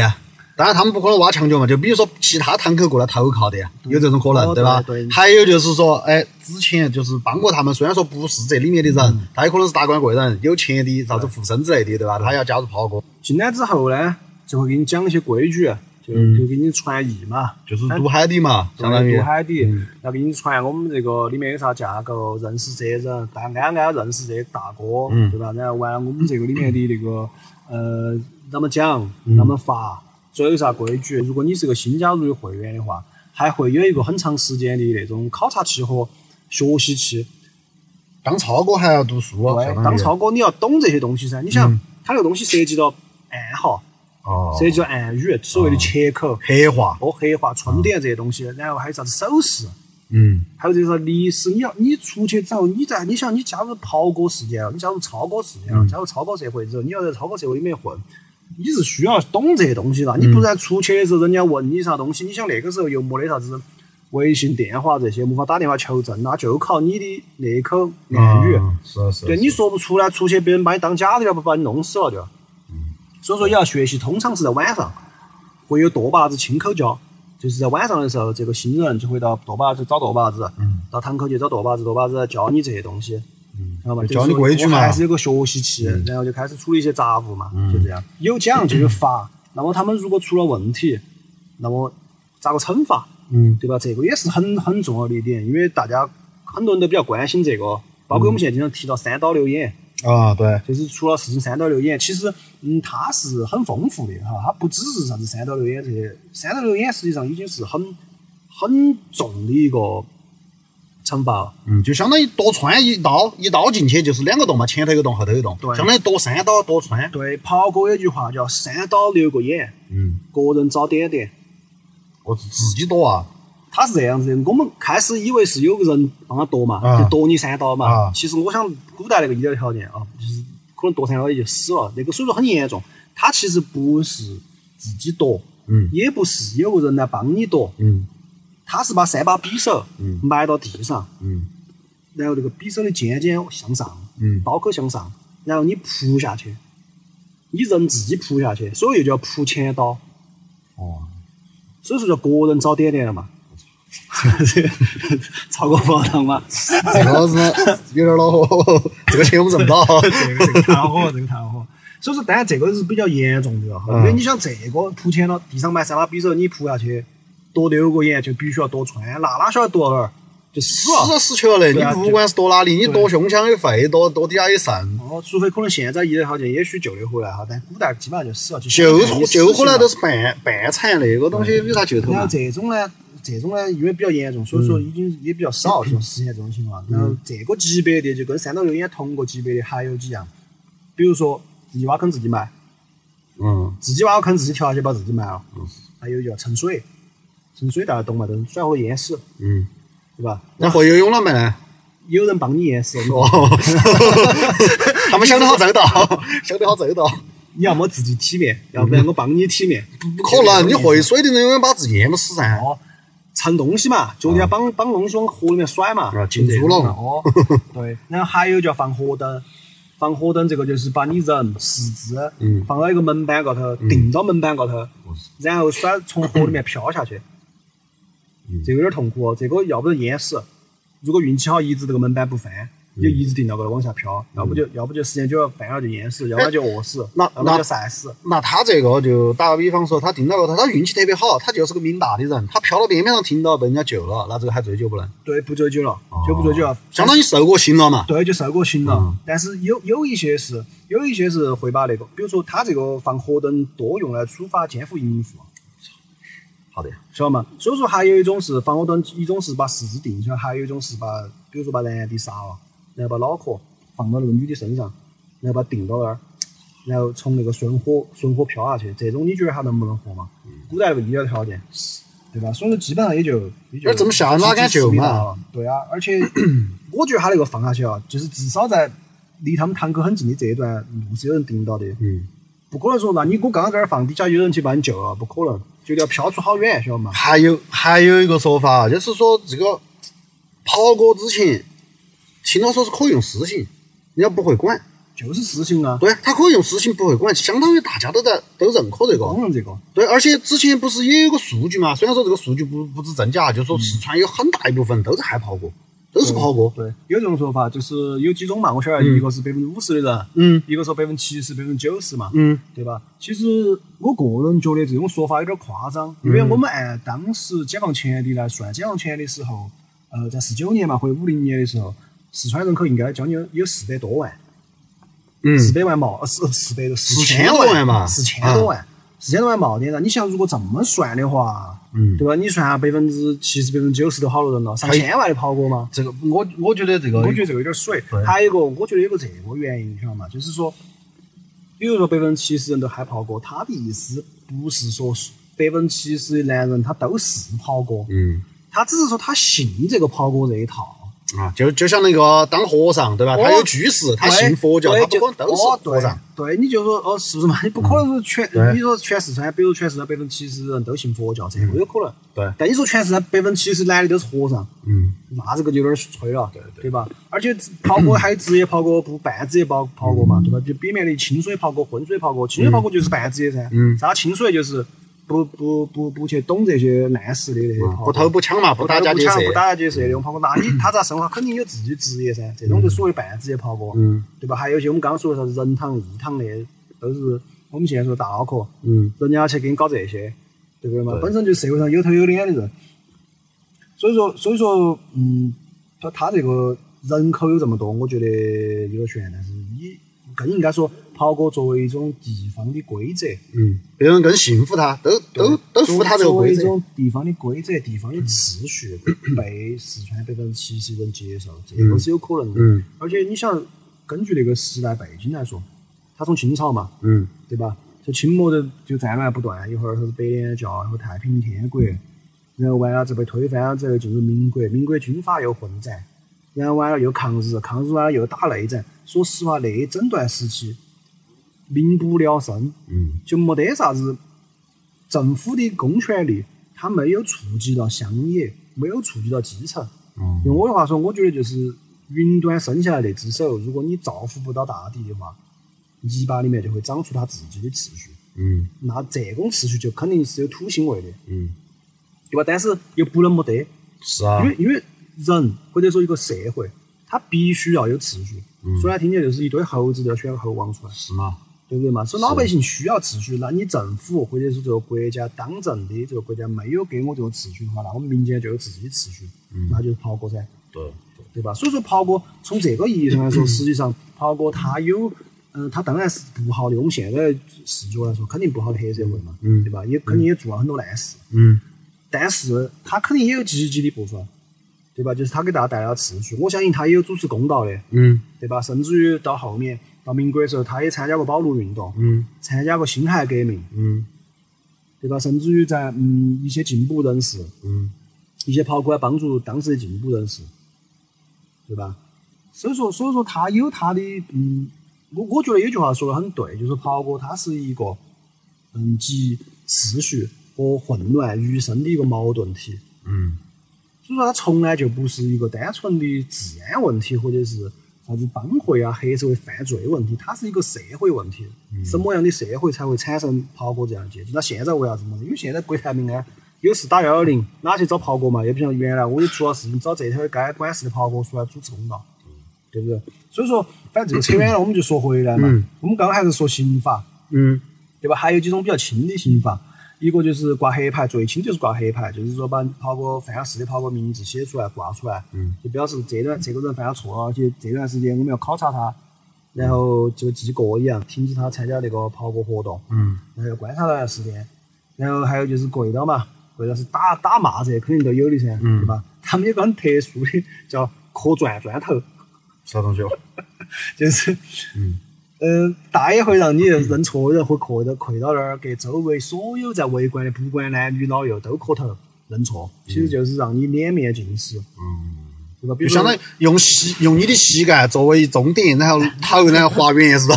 当然他们不可能挖墙脚嘛，就比如说其他堂口过来投靠的，有这种可能，哦对吧？对对？还有就是说，哎，之前就是帮过他们，虽然说不是这里面的嗯。人，他也可能是达官贵人，有钱的啥子附身之类的，对吧？他要加入炮哥，进来之后呢，就会给你讲一些规矩，就、嗯就给你传译嘛，就是渡海底嘛，相当于。渡海底，嗯。要给你传我们这个里面有啥架构，认识这些人，大家安安认识这些大哥，嗯。对吧？然后完我们这个里面的那个呃怎么讲，嗯。怎么发，最后有啥规矩？如果你是个新加入的会员的话，还会有一个很长时间的那种考察期和学习期。当超哥还要读书，对，当超哥你要懂这些东西噻。你想嗯，它那个东西涉及到暗号，哦，涉及到暗语，所谓的切口。黑话，哦，黑话、春点这些东西，然后还有啥子手势，嗯还有就是历史。你要你出去之后，你在你想你加入袍哥世界了，你加入超哥世界了，加入超哥社会之后，你要在超哥社会里面混，你是需要懂这些东西的。你不然出去的时候，人家问你啥东西，你想那个时候又没得啥子微信电话这些，没法打电话求证，那就靠你的那口暗语。啊是是，对，你说不出来，出去别人把你当假的，要不把你弄死了就。所以说你要学习，通常是在晚上会有舵把子亲口教，就是在晚上的时候，这个新人就会到舵把子找舵把子，到堂口去找舵把子，舵把子教你这些东西，知道吧？教你规矩嘛还是有个学习期，然后就开始处理一些杂物嘛，就这样。有奖就有罚，那么他们如果出了问题，那么咋个惩罚？嗯，对吧？这个也是很很重要的一点，因为大家很多人都比较关心这个，包括我们现在经常提到三刀六眼，啊，对，就是出了事情三刀六眼，其实嗯，它是很丰富的哈，它不只是啥子三刀六眼这些，三刀六眼实际上已经是很很重的一个惩罚了。嗯，就相当于多穿一刀，一刀进去就是两个洞嘛，前头一个洞，后头一个洞，对相当于多三刀多穿。对，袍哥有句话叫“三刀留个眼，嗯，各人找点点我自自己躲啊，”。他是这样子的，我们开始以为是有个人帮他夺嘛，啊就夺你三刀嘛。啊其实我想，古代那个医疗条件啊，就是可能夺三刀也就死了，那个所以说很严重。他其实不是自己夺，嗯也不是有个人来帮你夺，嗯他是把三把匕首嗯。埋到地上，嗯。然后这个匕首的尖尖向上，嗯。刀口向上，然后你扑下去，你人自己扑下去，所以又叫扑前刀，哦，所以说叫个人找点点了嘛。超过不堂嘛？这个是有点恼火，这个钱我们挣不到。这个这个太火，这个太火。所以说，当然这个是比较严重的哈，嗯因为你想这个扑前了，地上埋三把匕首，你扑下去，多六个眼就必须要多穿，那哪晓得多哪儿就死了。死死球了，对啊你不管是夺哪里，你夺胸腔有肺，夺夺底下有肾，哦，除非可能现在医疗条件也许救得回来哈，但古代基本上就死了，就救救回来都是。半半残，那个东西有啥救头然后嘛？这种呢，这种呢，因为比较严重，所以说已经也比较少，就实现这种情况。然后这个级别的就跟三到六眼同个级别的还有几样，比如说自己挖坑自己埋，嗯，自己挖个坑自己跳下去把自己埋了。还有叫沉水，沉水大家懂嘛？都是甩火淹死，嗯，对吧？那会游泳了没呢？有人帮你淹死，哦，他们想得好周到，想得好周到。你要么自己体面，要不然我帮你体面。不 可能，你会水的人永远把自己淹不死噻。哦，沉东西嘛，脚底下绑绑东西往河里面甩嘛，啊进猪笼哦，对，然后还有叫放火灯，放火灯这个就是把你人四肢嗯。放到一个门板高头，钉到门板高头，然后甩从河里面飘下去，嗯这个有点痛苦哦，这个要不就淹死，如果运气好一直这个门板不翻。就一直定到高头往下飘，要不就要不就时间久了翻了就淹死，要么就饿死，那那就晒死。那他这个就打个比方说，他定到高头，他运气特别好，他就是个命大的人，他飘到边边上停到被人家救了，那这个还追究不能？对，不追究了，就不追究了，相当于受过刑了嘛？对，就受过刑了。嗯但是有有一些是，有一些是会把那个，比如说他这个放火灯多用来处罚奸夫淫妇，好的，晓得吗？所以说还有一种是防火灯，一种是把四肢定起来，还有一种是把，比如说把男的杀了，然后把脑壳放到那个女的身上，然后把钉到那儿，然后从那个顺火顺火飘下去，这种你觉得还能不能活嘛？古代那个医疗条件，对吧？所以说基本上也就也就那这么吓人哪敢救嘛？对啊，而且 我觉得他那个放下去啊，就是至少在离他们堂口很近的这一段路是有人盯到的，嗯，不可能说那你我刚刚在那儿放，底下有人去把你救了，不可能，就要飘出好远，晓得吗？还有还有一个说法，就是说这个跑过之前，听到说是可以用私刑，人家不会管。就是私刑啊，对，他可以用私刑不会管，相当于大家都在都认可这个。公认这个。对，而且之前不是也有个数据嘛？虽然说这个数据不不知真假，就说四川有很大一部分都在害跑过，都是不好过。对，有这种说法，就是有几种嘛，我晓得，一个是百分之五十的人，嗯。一个说百分之七十、百分之九十嘛，嗯。对吧？其实我个人觉得这种说法有点夸张，因为我们按当时解放前的来算，解放前的时候，呃，在四九年嘛或者五零年的时候，四川人口应该将近有有四百多万，嗯，四百万冒，呃四四百多四四千千多万嘛。四千多万，四千多万冒点，那你想如果这么算的话，嗯对吧？你算下百分之七十、百分之九十都好多人了，上千万的跑过吗？这个我我觉得这个，我觉得这个有点水。还有一个，我觉得有个这个原因，你晓得吗？就是说，比如说百分之七十人都害跑过，他的意思不是说百分之七十的男人他都是跑过，嗯他只是说他信这个跑过这一套。啊，就就像那个当和尚对吧？他有居士，他信佛教，他不可能都是哦和尚。对，你就说哦，是不是嘛？你不可能说全，对你说全四川，比如全四川百分之七十人都信佛教，这个有可能。对但你说全四川百分之七十男的都是和尚，嗯，那这个就有点吹了，对对吧？而且跑过还有职业跑过，不半职业跑跑过嘛，对吧？就里面的清水跑过、浑水跑过，清水跑过就是半职业噻。嗯啥清水就是不不不不去懂这些烂事的那些不偷不抢嘛，不打家劫舍不，打家劫舍的那种跑哥，那你他咋生活？肯定有自己的职业噻，这种就所谓半职业跑哥，嗯。对吧？还有一些我们刚刚说的啥子人堂、义堂的，都是我们现在说大脑壳，嗯。人家去给你搞这些，对不对嘛？本身就社会上有头有脸的人，所以说，所以说，嗯，他他这个人口有这么多，我觉得有点悬，但是你更应该说，袍哥作为一种地方的规则，嗯，别人更信服他，都都都服他这为一种地方的规则、地方的秩序，被四川百分之七十人接受，这个是有可能的。嗯而且你想，根据那个时代背景来说，他从清朝嘛，嗯。对吧？就清末的就战乱不断，一会儿说是北联教，一会儿太平天国，然后完了之后被推翻了之后进入民国，民国军阀又混战，然后完了又抗日，抗日完了又打内战。说实话，那整段时期民不聊生，嗯就没得啥子政府的公权力，它没有触及到乡野，没有触及到基层。嗯用我的话说，我觉得就是云端生下来那只手，如果你造福不到大地的话，泥巴里面就会长出它自己的秩序。嗯那这种秩序就肯定是有土腥味的，嗯，对吧？但是又不能没得，是啊因，为因为人或者说一个社会，它必须要有秩序。说来听起来就是一堆猴子都要选个猴王出来，是嘛，对不对嘛？所以老百姓需要秩序，那你政府或者是这个国家当政的这个国家没有给我这个秩序的话，那我们民间就有自己的秩序，嗯那就是袍哥噻。对对，对吧？所以说袍哥从这个意义上来说，实际上袍哥他有，嗯、他当然是不好的。我们现在视角来说，肯定不好的黑社会嘛，嗯对吧？也肯定也做了很多烂事，嗯但是他肯定也有积极的部分，对吧？就是他给大家带来了秩序，我相信他也有主持公道的，嗯对吧？甚至于到后面到民国的时候，他也参加过保路运动，嗯参加过辛亥革命，嗯对吧？甚至于在嗯一些进步人士，嗯一些跑过来帮助当时的进步人士，对吧？所以说，所以说他有他的嗯，我我觉得有句话说的很对，就是跑哥他是一个嗯集秩序和混乱于生的一个矛盾体。嗯所以说，它从来就不是一个单纯的治安问题，或者是啥子帮会啊、黑社会犯罪问题，它是一个社会问题。什么样的社会才会产生跑哥这样的结局？那现在为啥子没得？因为现在国泰民安，有事打幺幺零，哪去找跑哥嘛？又不像原来，我有出了事情找这条街管事的跑哥出来主持公道，对不对？所以说，反正这个扯远了，我们就说回来嘛。嗯我们刚刚还是说刑法，嗯对吧？还有几种比较轻的刑罚，一个就是挂黑牌，最轻就是挂黑牌，就是说把跑过犯了事的跑过名字写出来挂出来，嗯，就表示这段这个人犯了错，而且这段时间我们要考察他，然后就记过一样，停止他参加那个跑过活动，嗯然后要观察他时间，然后还有就是跪倒嘛，跪倒是打打骂这肯定都有的噻，嗯对吧？他们有个很特殊的叫磕砖砖头，啥东西哦？就是，嗯嗯，大爷会让你认错人，会磕到跪到那儿，给周围所有在围观的，不管男女老幼都磕头认错，其实就是让你脸面尽失，嗯，就相当于用膝用你的膝盖作为终点，然后头然后划圆是吧？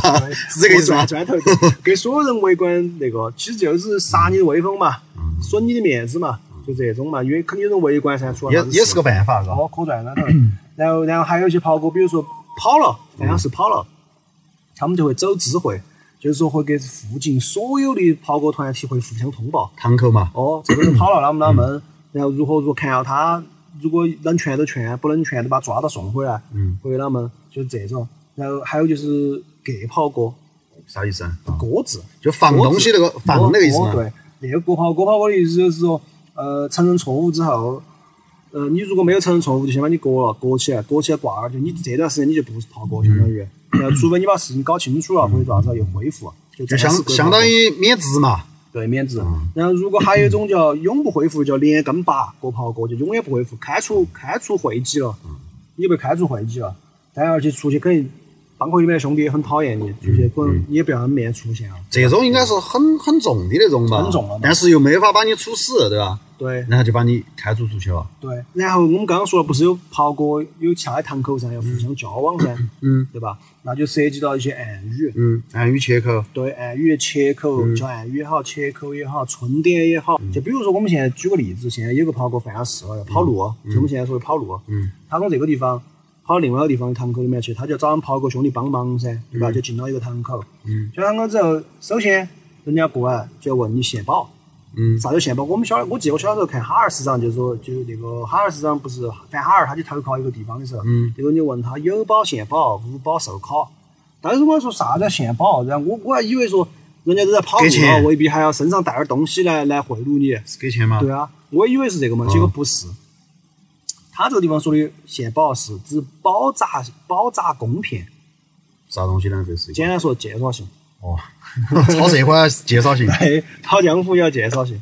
是这个意思吗？砖？头，给所有人围观那个，其实就是杀你的威风嘛，损你的面子嘛，就这种嘛，因为肯定有人围观噻，出来也也是个办法，是吧？哦，磕砖砖头，然后然后还有一些跑哥，比如说跑了，犯了事跑了，他们就会走知会，就是说会给附近所有的跑哥团体会互相通报。堂口嘛，哦，这个人跑了，啷么啷么，然后如何如何看到他，如果能劝就劝，不能劝就把他抓到送回来，嗯，或者啷么，就是这种。然后还有就是隔跑哥，啥意思啊？鸽子，就放东西那个放那个意思对，那个割跑过跑哥的意思就是说，呃，承认错误之后，呃，你如果没有承认错误，就先把你割了，割起来，割起来挂那儿，就你这段时间你就不是跑哥，相当于，呃除非你把事情搞清楚了或者咋子又恢复，就就相相当于免职嘛。对免职。然后如果还有一种叫永不恢复，叫连根拔各跑过，就永远不恢复，开除开除会籍了，你被开除会籍了，但而且出去肯定帮会里面的兄弟也很讨厌你，出去可能你也不要面出现啊。这种应该是很很重的那种吧，很重了但是又没法把你处死，对吧？对然后就把你开除出去了。对，然后我们刚刚说了，不是有袍哥有下在堂口上要互相交往噻，嗯对吧？那就涉及到一些暗语，嗯，暗语切口。对，暗语的切口，叫暗语也好，切口也好，春点也好。就比如说我们现在举个例子，现在有个袍哥犯了事了，要跑路，就我们现在说的跑路，嗯他从这个地方跑到另外一个地方的堂口里面去，他就要找俺跑哥兄弟帮忙噻，对吧？就进了一个堂口，嗯进了堂口之后，首先人家过来就要问你献宝，嗯啥叫献宝？我们小，我记得我小时候看哈尔市长，就是说，就那个哈尔市长不是范哈尔，他去投靠一个地方的时候，嗯结果你问他有保献宝，无保授考。但是我说啥叫献宝？然后我我还以为说人家都在跑路了，未必还要身上带点东西来来贿赂你。是给钱吗？对啊，我以为是这个嘛，嗯结果不是。他这个地方说的献宝是指保杂保杂供片，啥东西呢？这是简单说介绍性。哦，超社会介绍性。对，讨江湖也要介绍性，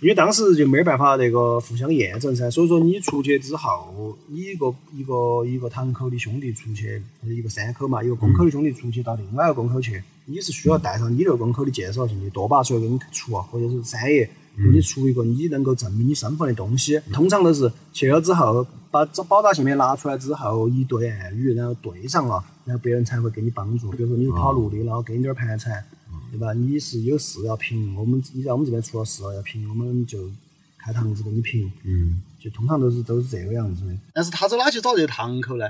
因为当时就没办法那个互相验证噻，所以说你出去之后，你一个一个一个堂口的兄弟出去，或者一个山口嘛，一个公口的兄弟出去到另外一个公口去，你是需要带上你这个公口的介绍信的，多把出来给你出，啊或者是三爷给你出一个你能够证明你身份的东西。通常都是去了之后，把这保大信片拿出来之后，一对暗语，然后对上了，然后别人才会给你帮助。比如说你是跑路的，然后给你点儿盘缠，对吧？你是有事要评，我们你在我们这边出了事了要评，我们就开堂子给你评。嗯，就通常都是都是这个样子的。但是他走哪去找这个堂口呢？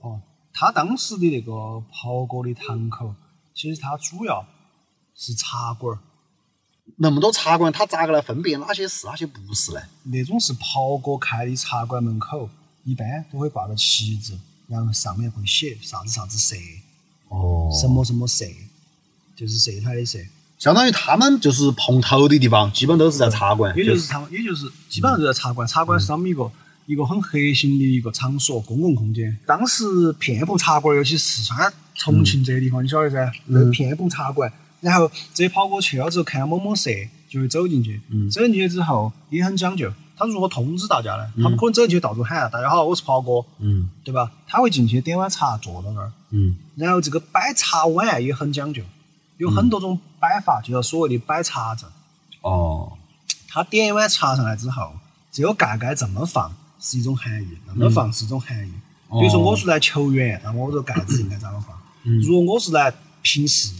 哦，他当时的那个袍哥的堂口，其实他主要是茶馆儿，那么多茶馆，他咋个来分辨哪些是哪些不是呢？那种是袍哥开的茶馆门口，一般都会挂个旗子，然后上面会写啥子啥子社，哦什么什么社，就是社团的社。相当于他们就是碰头的地方，基本都是在茶馆。也就是他们，也就是基本上都在茶馆。茶馆是他们一个一个很核心的一个场所，公共空间。当时遍布茶馆，尤其四川、重庆这些地方，你晓得噻，都遍布茶馆。然后这些跑过去了之后，看到某某社，就会走进去。走进去之后也很讲究，他如何通知大家呢？他不可能走进去到处喊“大家好，我是跑哥”，嗯对吧？他会进去点碗茶，坐到那儿。嗯然后这个摆茶碗也很讲究，有很多种摆法，就叫所谓的摆茶阵。哦他点一碗茶上来之后，这个盖盖这么放是一种含义，那么放是一种含义。比如说我是来求援，那我这个盖子应该咋个放？如果我是来平事，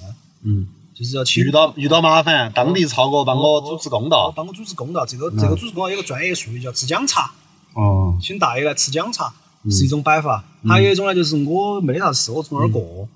嗯，就是要去遇到遇到麻烦，当地超哥帮我主持公道。帮我主持公道。这个这个主持公道有个专业术语叫吃姜茶，哦请大爷来吃姜茶是一种摆法。还有一种呢，就是我没得啥事，我从那儿过，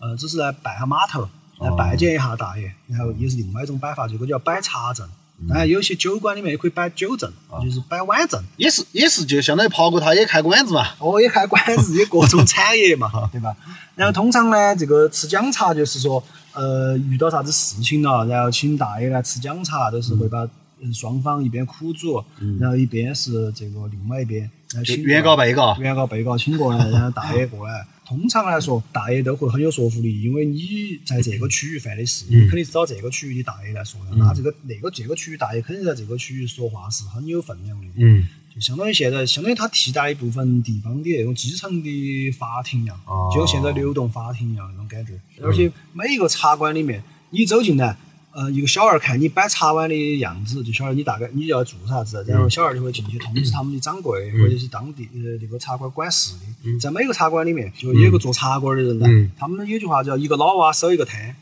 呃，只是来拜下码头，来拜见一下大爷，然后也是另外一种摆法，这个叫摆茶阵。当然，有些酒馆里面也可以摆酒阵，就是摆碗阵。也是也是，就相当于跑哥他也开馆子嘛。哦，也开馆子，也各种产业嘛，对吧？然后通常呢，这个吃姜茶就是说，呃，遇到啥子事情了，然后请大爷来吃姜茶，都是会把嗯双方一边苦主，然后一边是这个另外一边，然后请原告被告原告被告请过来，然后大爷过来。通常来说，大爷都会很有说服力，因为你在这个区域犯的事，你肯定是找这个区域的大爷来说的。那这个那个这个区域大爷肯定在这个区域说话是很有分量的。嗯就相当于现在，相当于它替代一部分地方的那种基层的法庭一样，哦。就像现在流动法庭一样那种感觉。而且每一个茶馆里面，你走进来，呃，一个小孩看你摆茶碗的样子，就晓得你大概你要做啥子，然后小孩就会进去通知他们的掌柜、或者是当地呃那个茶馆管事的。在每个茶馆里面，就有个做茶馆的人来，嗯。他们有句话叫“一个老娃守一个摊”。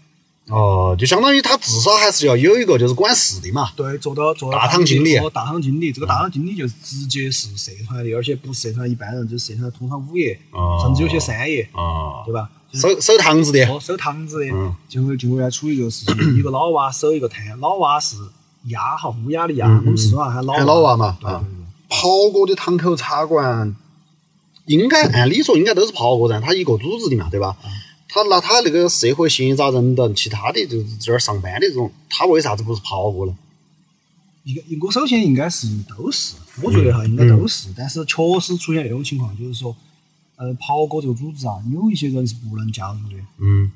哦，就相当于他至少还是要有一个就是管事的嘛。对，做到做到大堂经理哦，大堂经理，这个大堂经理就是直接是社团的，而且不是社团一般人，就是社团通常五爷，哦甚至有些三爷，哦对吧？就是守守堂子的。哦，守堂子的嗯，就会就会来处理这个事情。一个老娃守一个摊，老娃是鸭哈，乌鸦的鸭，我们四川话喊老老娃嘛啊对对对。跑哥的堂口茶馆，应该按理说应该都是跑哥噻，他一个组织的嘛，对吧？他那他那个社会闲杂人等其他的就是这儿上班的这种，他为啥子不是跑哥呢？一个，我首先应该是都是，我觉得哈应该都是，但是确实出现那种情况，就是说，呃，跑哥这个组织啊，有一些人是不能加入的。嗯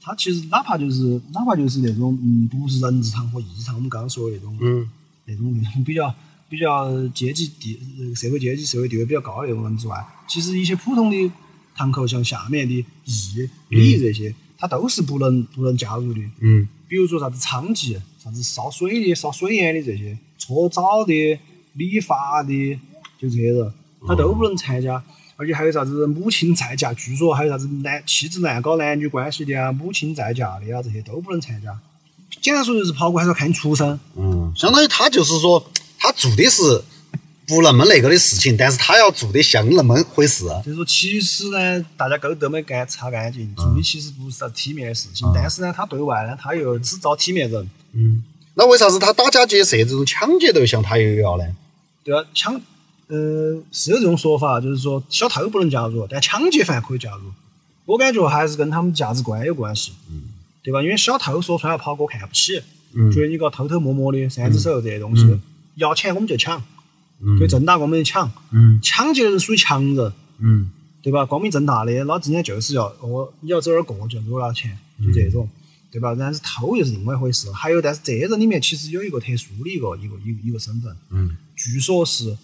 他其实哪怕就是哪怕就是那种嗯，不是人字堂和义字堂，我们刚刚说的那种、嗯那种那种比较比较阶级地呃社会阶级社会地位比较高的那种人之外，其实一些普通的堂口，像下面的义、礼这些，他都是不能不能加入的。嗯比如说啥子娼妓、啥子烧水的、烧水烟的这些，搓澡的、理发的，就这些人，他都不能参加。而且还有啥子母亲再嫁，据说还有啥子男妻子难搞男女关系的啊，母亲再嫁的啊，这些都不能参加。简单说就是跑过还是要看你出身。嗯，相当于他就是说，他做的是不那么那个的事情，但是他要做的像那么回事。就是说，其实呢，大家沟都没干擦干净，做的其实不是啥体面的事情，但是呢，他对外呢，他又只招体面人。嗯那为啥子他打家劫舍这种抢劫对象他又要呢？对啊，抢呃是有这种说法，就是说小偷不能加入，但抢劫犯可以加入。我感觉还是跟他们价值观有关系，嗯对吧？因为小偷说穿了，跑哥看不起，嗯觉得你个偷偷摸摸的三只手这些东西，要钱我们就抢，对正大光明的抢，嗯。抢劫的人属于强人，嗯。对吧？光明正大的，老子今天就是要我，你要走哪儿过就给我拿钱，就这种，对吧？但是偷又是另外一回事。还有，但是这人里面其实有一个特殊的一个一个一个一个身份，嗯。据说是，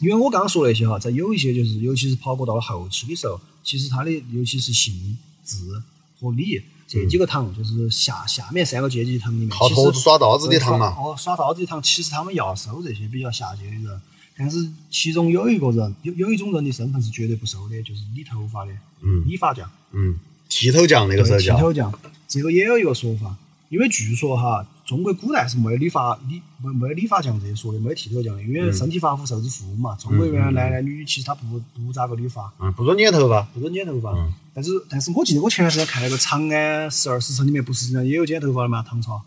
因为我刚刚说那些哈，在有一些就是，尤其是跑过到了后期的时候，其实他的尤其是姓字和理这几个堂，就是下下面三个阶级堂里面，靠其实耍刀子的堂嘛。哦，耍刀子的堂，其实他们要收这些比较下阶的人，但是其中有一个人，有有一种人的身份是绝对不收的，就是理头发的，嗯。理发匠。嗯，剃头匠那个时候叫，剃，头匠，这个也有一个说法，因为据说哈，中国古代是没有理发理没没有理发匠这一说的，没有剃头匠的，因为身体发肤受之父母嘛。中国原来男男女女其实他不不咋个理发，嗯，不准剪头发，不准剪头发。嗯但是但是我记得我前段时间看那个《长安十二时辰》里面，不是经常也有剪头发的吗？唐朝。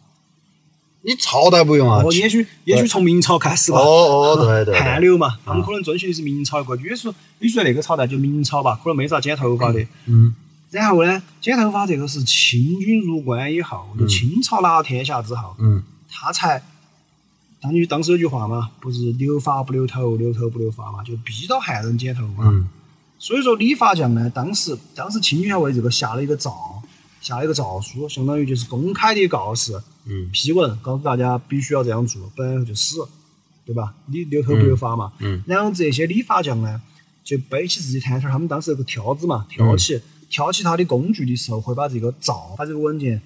你朝代不用啊，哦，也许也许从明朝开始吧。哦哦对对对汉流嘛，他们可能遵循的是明朝的规矩，也许也许在那个朝代就明朝吧，可能没咋剪头发的。嗯然后呢，剪头发这个是清军入关以后，就清朝拿了天下之后，嗯他才，当你当时有句话嘛，不是留发不留头，留头不留发嘛，就逼到汉人剪头嘛。嗯所以说理发匠呢，当时当时清军还为这个下了一个诏，下了一个诏书，相当于就是公开的告示、嗯批文，告诉大家必须要这样做，不然就死，对吧？你留头不留发嘛。嗯然后这些理发匠呢，就背起自己摊摊儿，他们当时有个挑子嘛，挑起、挑起他的工具的时候，会把这个诏，把这个文件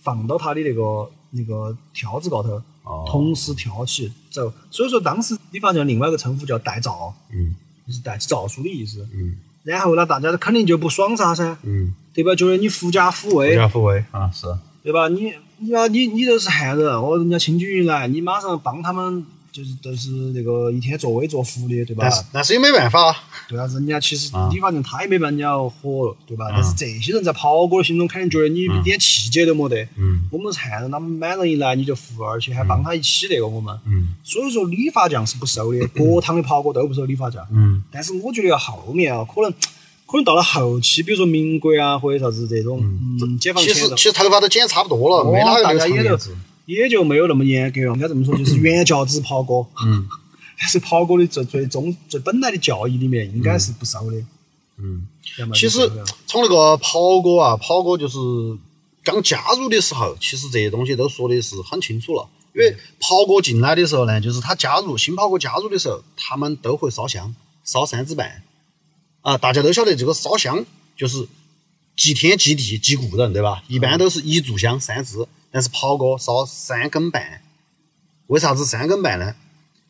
放到他的那个那个挑子高头，哦同时挑起走。所以说，当时理发匠另外一个称呼叫带诏，嗯就是带起诏书的意思。嗯然后呢，大家肯定就不爽噻噻，嗯，对吧？觉得你狐假虎威，狐假虎威啊是，对吧？你你要你你都是汉人，哦，人家清军一来，你马上帮他们，就是都是那个一天作威作福的，对吧但？是但是也没办法，对啊，人家其实啊理发匠他也没把人家火，对吧？但是这些人在跑哥的心中肯定觉得你一点气节都没得。嗯我们是汉人，他们满人一来你就服，而且还帮他一起那个我们。嗯所以说理发匠是不收的，各堂的跑哥都不收理发匠。嗯但是我觉得要后面啊，可能可能到了后期，比如说民国啊，或者啥子这种，嗯，解放其前其实头发都剪差不多了，哦没哪个留大家也都也就没有那么严格了。应该这么说，就是原教旨跑哥。嗯但 是跑哥的最最终最本来的教义里面，应该是不收的。嗯。其实从那个跑哥啊，跑哥就是刚加入的时候，其实这些东西都说的是很清楚了。因为跑哥进来的时候呢，就是他加入新跑哥加入的时候，他们都会烧香，烧三支半。啊，大家都晓得这个烧香就是祭天、祭地、祭故人，对吧？一般都是一炷香三支，但是跑哥烧三根半。为啥子三根半呢？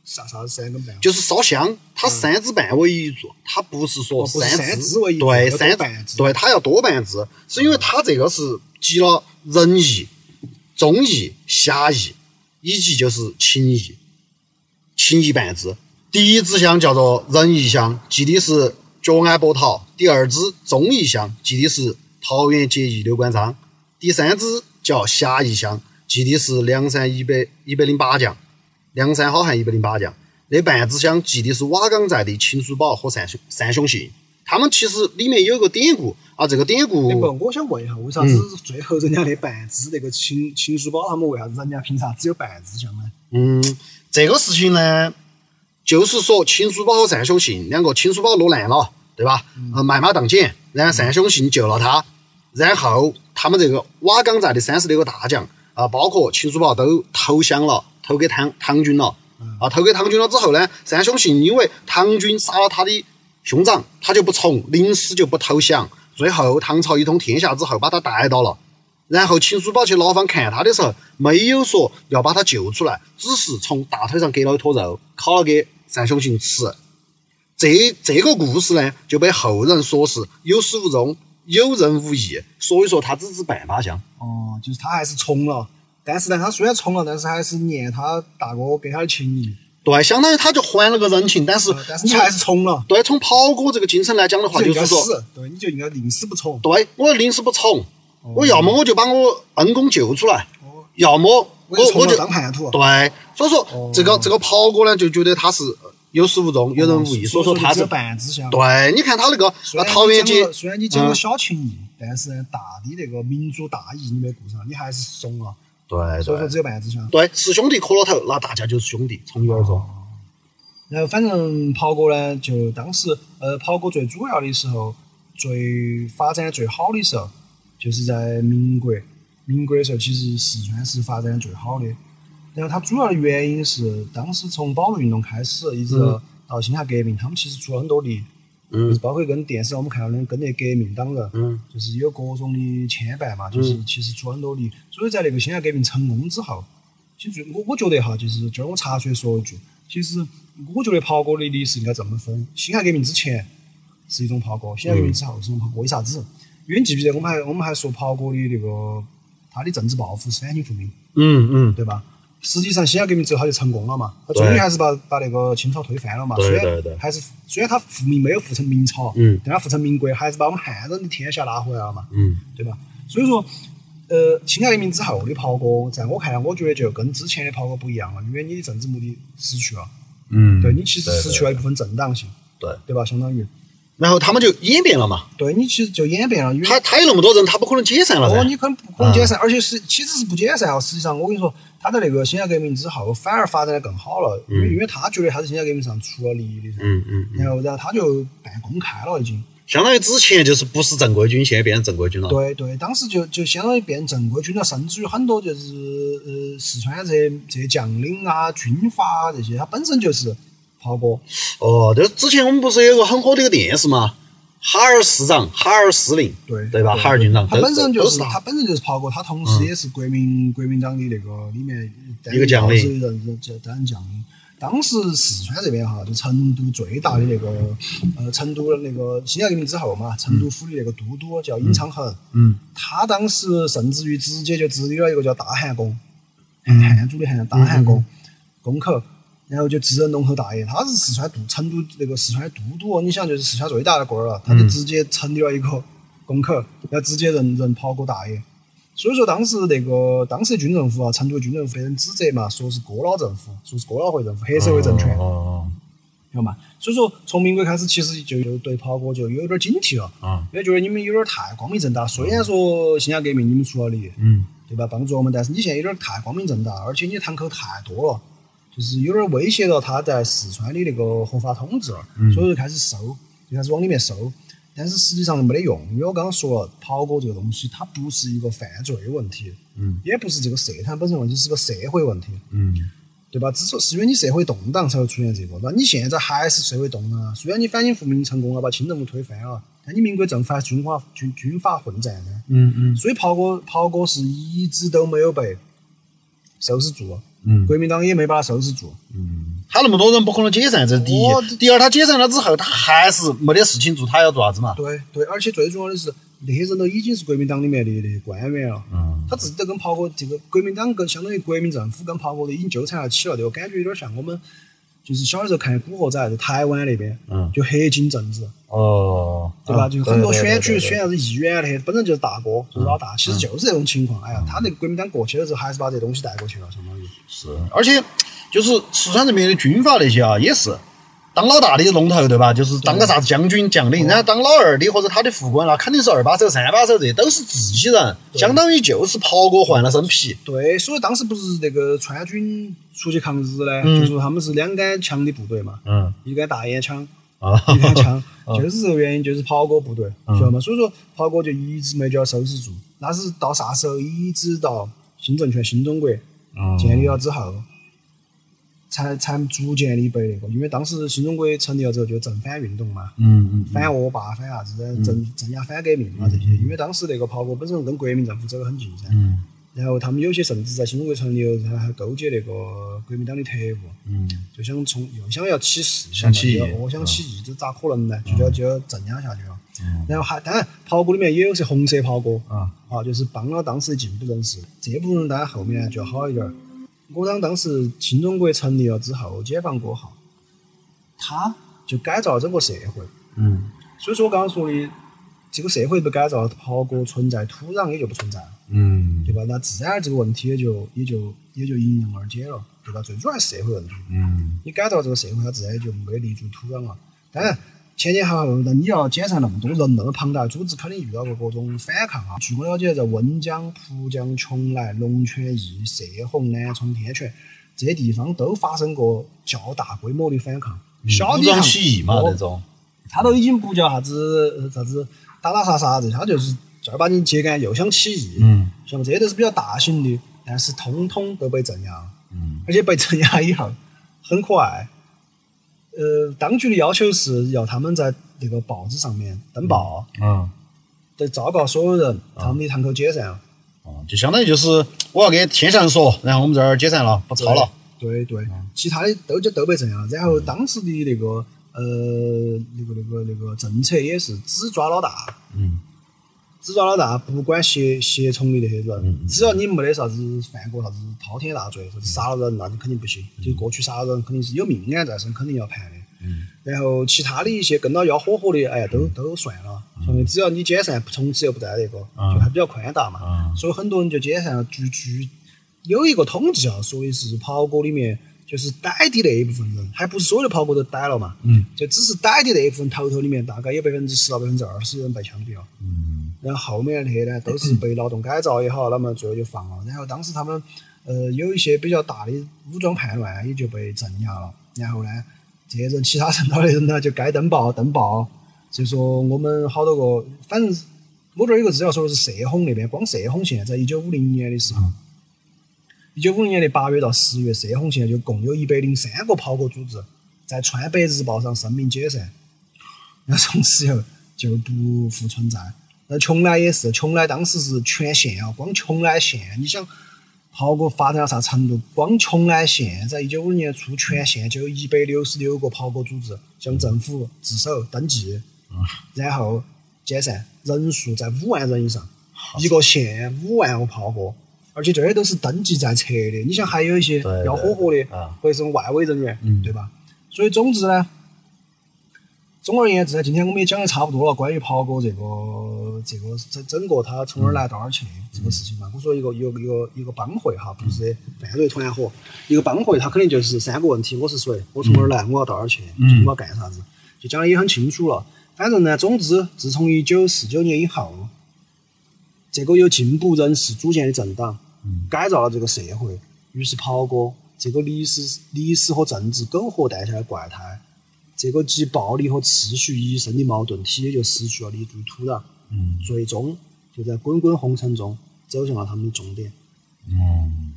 啥啥子三根半？就是烧香，它三支半为一柱，它不是说三三支为一柱对，三半支对，它要多半支，是因为它这个是集了仁义、忠义、侠义，以及就是情义，情义半支。第一支香叫做仁义香，祭的是脚安波桃；第二支忠义香，祭的是桃园结义刘关张；第三支叫侠义乡，记的是梁山一百一百零八将。梁山好汉一百零八将，那半支香记的是瓦岗寨的秦叔宝和单雄单雄信。他们其实里面有个典故啊，这个典故不，我想问一下，为啥子最后人家那半支那个秦秦叔宝他们为啥子人家凭啥只有半支香呢？嗯，这个事情呢，就是说秦叔宝和单雄信两个，秦叔宝落难了，对吧？呃，卖马当捡，然后单雄信救了他，然后他们这个瓦岗寨的三十六个大将啊，包括秦叔宝都投降了，投给唐唐军了。啊，投给唐军了之后呢，三兄信因为唐军杀了他的兄长，他就不从，临死就不投降。最后唐朝一统天下之后，把他带到了。然后秦叔宝去牢房看他的时候，没有说要把他救出来，只是从大腿上割了一坨肉，烤了给三兄信吃。这这个故事呢，就被后人说是有始无终、有人无义，所以说他只是半把香。哦，就是他还是从了，但是呢，他虽然从了，但是还是念他大哥给他的情谊，对，相当于他就还了个人情，但是呃但是你还是从了，对从跑哥这个精神来讲的话，就是说，对，你就应该宁死不从。对我宁死不从，我要么我就把我恩公救出来，哦要么我我就当叛徒。对，所以说这个这个袍哥呢，就觉得他是有始无终，有人无意，所以说他是半只香。对。你看他那个桃园街虽然你讲了嗯小情义，但是，大的那个民族大义你没顾上，你还是怂了。对对所以说只有半只香。对，是兄弟磕了头，那大家就是兄弟，从一而终。然后反正袍哥呢，就当时呃，袍哥最主要的时候，最发展最好的时候，就是在民国。民国的时候，其实四川是发展最好的。然后它主要的原因是，当时从保路运动开始，一直嗯到辛亥革命，他们其实出了很多力，就是包括跟电视上我们看到的跟那革命党人，嗯就是有各种的牵绊嘛，就是其实出了很多力。所以在那个辛亥革命成功之后，其实我我觉得哈，就是今儿我插嘴说一句，其实我觉得袍哥的历史应该这么分：辛亥革命之前是一种袍哥，辛亥革命之后是一种袍哥。为啥子？因为记不记得我们还我们还说袍哥的那个他的政治抱负是反清复明，嗯嗯，对吧？实际上，辛亥革命之后他就成功了嘛，他终于还是把把那个清朝推翻了嘛。对虽然对对还是虽然他复明没有复成明朝，嗯但他复成民国，还是把我们汉人的天下拿回来了嘛。嗯对吧？所以说，呃，辛亥革命之后的袍哥，在我看来，我觉得就跟之前的袍哥不一样了，因为你的政治目的失去了，嗯，对你其实失去了一部分正当性，对。对吧？相当于，然后他们就演变了嘛，对你其实就演变了，因为他他有那么多人，他不可能解散了哦，你可能不可能解散，而且是其实是不解散啊。实际上，我跟你说，他在那个辛亥革命之后，反而发展的更好了，因为因为他觉得他在辛亥革命上出了力的噻，嗯嗯，然后然后他就办公开了已经。相当于之前就是不是正规军，现在变成正规军了。对对，当时就就相当于变正规军了，甚至于很多就是呃四川这些这些将领啊、军阀啊这些，他本身就是袍哥。哦，就之前我们不是有个很火的一个电视嘛，哈尔市长、哈尔司令，对对吧？哈尔军长，他本身就是他本身就是袍哥，他同时也是国民国民党的那个里面一个将领。担任将领。当时四川这边哈，就成都最大的那个呃，成都的那个辛亥革命之后嘛，成都府的那个都督叫尹昌衡，嗯。他当时甚至于直接就治理了一个叫大汉宫，汉汉族的汉大汉宫宫口，然后就自认龙头大爷，他是四川都成都那个四川的都督哦，你想就是四川最大的官儿了，他就直接成立了一个公口，要直接认认袍哥大爷。所以说当时那个当时的军政府啊，成都军政府被人指责嘛，说是哥老政府，说是哥老会政府，黑社会政权。哦晓得嘛？所以说从民国开始，其实就就对袍哥就有点警惕了，哦，因为觉得你们有点太光明正大。虽然说辛亥革命你们出了力，嗯对吧？帮助我们，但是你现在有点太光明正大，而且你堂口太多了，就是有点威胁到他在四川的那个合法统治了，所以就开始收，就开始往里面收。但是实际上没得用，因为我刚刚说了，袍哥这个东西它不是一个犯罪问题，嗯也不是这个社团本身问题，是个社会问题。嗯对吧？之所是因为你社会动荡才会出现这个，那你现在还是社会动荡啊。虽然你反清复明成功了，把清政府推翻了，但你民国政府还是军阀军军阀混战呢。嗯嗯所以袍哥袍哥是一直都没有被收拾住，嗯国民党也没把他收拾住。嗯他那么多人不可能解散，这是第哦一。第二，他解散了之后，他还是没得事情做，他要做啥子嘛？对对，而且最重要的是，那些人都已经是国民党里面的那些官员了。嗯他自己都跟袍哥这个国民党跟相当于国民政府跟袍哥都已经纠缠了起了，这个感觉有点像我们就是小的时候看《古惑仔》在台湾那边，嗯就黑金政治。哦，对吧？啊就很多选举选啥子议员那些，本身就是大哥，就是老大，其实就是这种情况。哎呀，他那个国民党过去的时候，还是把这东西带过去了，相当于。是，而且就是四川这边的军阀那些啊，也是当老大的龙头，对吧？就是当个啥子将军将领，然后当老二的或者他的副官，那肯定是二把手、三把手，这都是自己人，相当于就是袍哥换了身皮。对，所以当时不是那个川军出去抗日呢，嗯就说他们是两杆枪的部队嘛，嗯一杆大烟枪，啊，一杆枪，就是这个原因，就是袍哥部队，嗯晓得吗？所以说袍哥就一直没叫收拾住，那是到啥时候？一直到新政权、新中国嗯建立了之后，才才逐渐的被那个，因为当时新中国成立了之后，就正反运动嘛，嗯嗯反恶霸、反啥子的，镇镇压反革命啊这些。因为当时那个袍哥本身跟国民政府走得很近噻，嗯然后他们有些甚至在新中国成立了，他还勾结那个国民党的特务，嗯就想从又想要起事，想起义我想起义，这咋可能呢？就要就要镇压下去了。嗯然后还当然，袍哥里面也有些红色袍哥啊啊，就是帮了当时的进步人士。这部分人当然后面就要好一点儿。我党当时新中国成立了之后，解放过后，他就改造了整个社会。嗯所以说我刚刚说的，这个社会被改造了，刨锅存在，土壤也就不存在了，嗯对吧？那自然而这个问题也就也就也就迎刃而解了，对吧？最主要还是社会问题。嗯你改造这个社会，它自然也就没立足土壤了。当然，前前后后，那你要减散那么多人，那么庞大的组织，肯定遇到过各种反抗啊。据我了解，在温江、浦江、邛崃、龙泉驿、射洪、南充、天泉这些地方都发生过较大规模的反抗。小地方起义嘛哦那种，他都已经不叫啥子呃啥子打打杀杀这些，他就是正儿八经揭竿又想起义，嗯像这些都是比较大型的，但是通通都被镇压，嗯而且被镇压以后很可爱。呃，当局的要求是要他们在那个报纸上面登报，嗯。得昭告所有人他们的堂口解散了。哦，就相当于就是我要给天下人说，然后我们这儿解散了，不操了。对对，其他的都就都被镇压了。然后当时的那个呃那个那个那个政策也是只抓老大，嗯只抓老大，不管协协从的那些人，嗯只要你没得啥子犯过啥子滔天大罪，或者杀了人，那你肯定不行。就过去杀了人，肯定是有命案在身，肯定要判的。嗯然后其他的一些跟到要火火的，哎，都都算了。因为只要你解散，从此又不在那个，嗯就还比较宽大嘛。嗯所以很多人就解散了。据据有一个统计啊，说的是袍哥里面就是逮的那一部分人，还不是所有的袍哥都逮了嘛，嗯就只是逮的那一部分头头里面，大概有百分之十到百分之二十人被枪毙了。嗯然后后面那些呢，都是被劳动改造也好，那么最后就放了。然后当时他们呃有一些比较大的武装叛乱，也就被镇压了。然后呢，这些人其他认到的人呢，就该登报登报。就说我们好多个，反正我这儿有个资料说的是射洪那边，光射洪县在一九五零年的时候，一九五零年的八月到十月，射洪县就共有一百零三个炮哥组织在川北日报上声明解散。那从此以后就不复存在。那邛崃也是，邛崃当时是全县啊，光邛崃县，你想袍哥发展到啥程度？光邛崃县在一九五零年初，全县就有一百六十六个袍哥组织向政府自首登记，然后解散，人数在五万人以上，一个县五万个袍哥。而且这些都是登记在册的，你想还有一些要火火的啊，或者是外围人员，嗯对吧？所以总之呢，总而言之呢，今天我们也讲的差不多了，关于袍哥这个这个整整个他从哪儿来到哪儿去这个事情嘛。我说一个一个一个一个帮会哈，不是犯罪团伙，一个帮会，他肯定就是三个问题：我是谁，我从哪儿来，我要到哪儿去，嗯我要干啥子，就讲的也很清楚了。反正呢，总之，自从一九四九年以后，这个由进步人士组建的政党，改造了这个社会，于是袍哥这个历史历史和政治苟合诞下的怪胎，这个集暴力和秩序于一身的矛盾体也就失去了立足土壤，嗯。最终就在滚滚红尘中走向了他们的终点。嗯。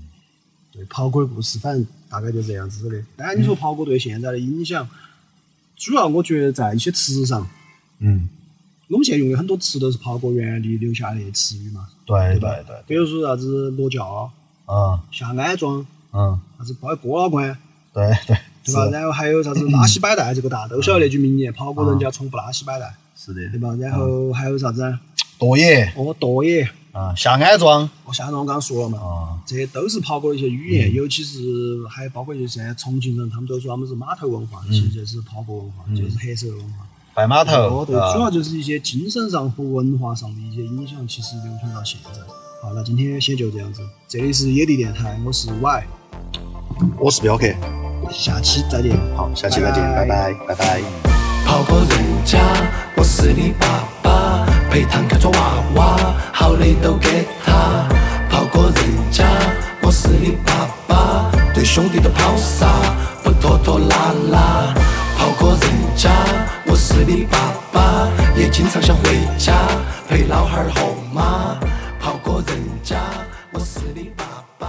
对袍哥的故事，反正大概就这样子的。当然，你说袍哥对现在的影响，主要我觉得在一些词上，嗯，我们现在用的很多词都是袍哥原地留下来的词语嘛，对对吧？对，比如说啥子裸教、嗯。下安庄、嗯，啥子包郭老倌，对对，对吧？然后还有啥子拉稀摆带，这个大家都晓得那句名言，跑过人家从不拉稀摆带，是的，对吧？然后还有啥子啊？舵野哦，舵野，啊，下安庄哦，下庄我刚刚说了嘛，啊，这些都是跑过的一些语言，尤其是还包括就现在重庆人，他们都说他们是码头文化，其实就是跑过文化，就是黑社会文化。拜码头哦，头，对，主要啊，就是一些精神上和文化上的一些影响，其实流传到现在。好，那今天先就这样子，这里是野地电台，我是 Y，我是镖客，下期再见。好，下期再见，拜拜，拜拜。跑过人家，我是你爸爸，陪堂客做娃娃，好的都给他。跑过人家，我是你爸爸，对兄弟都抛洒，不拖拖拉拉。跑过人家，我是你爸爸，也经常想回家，陪老汉儿后妈。跑过人家，我是你爸爸。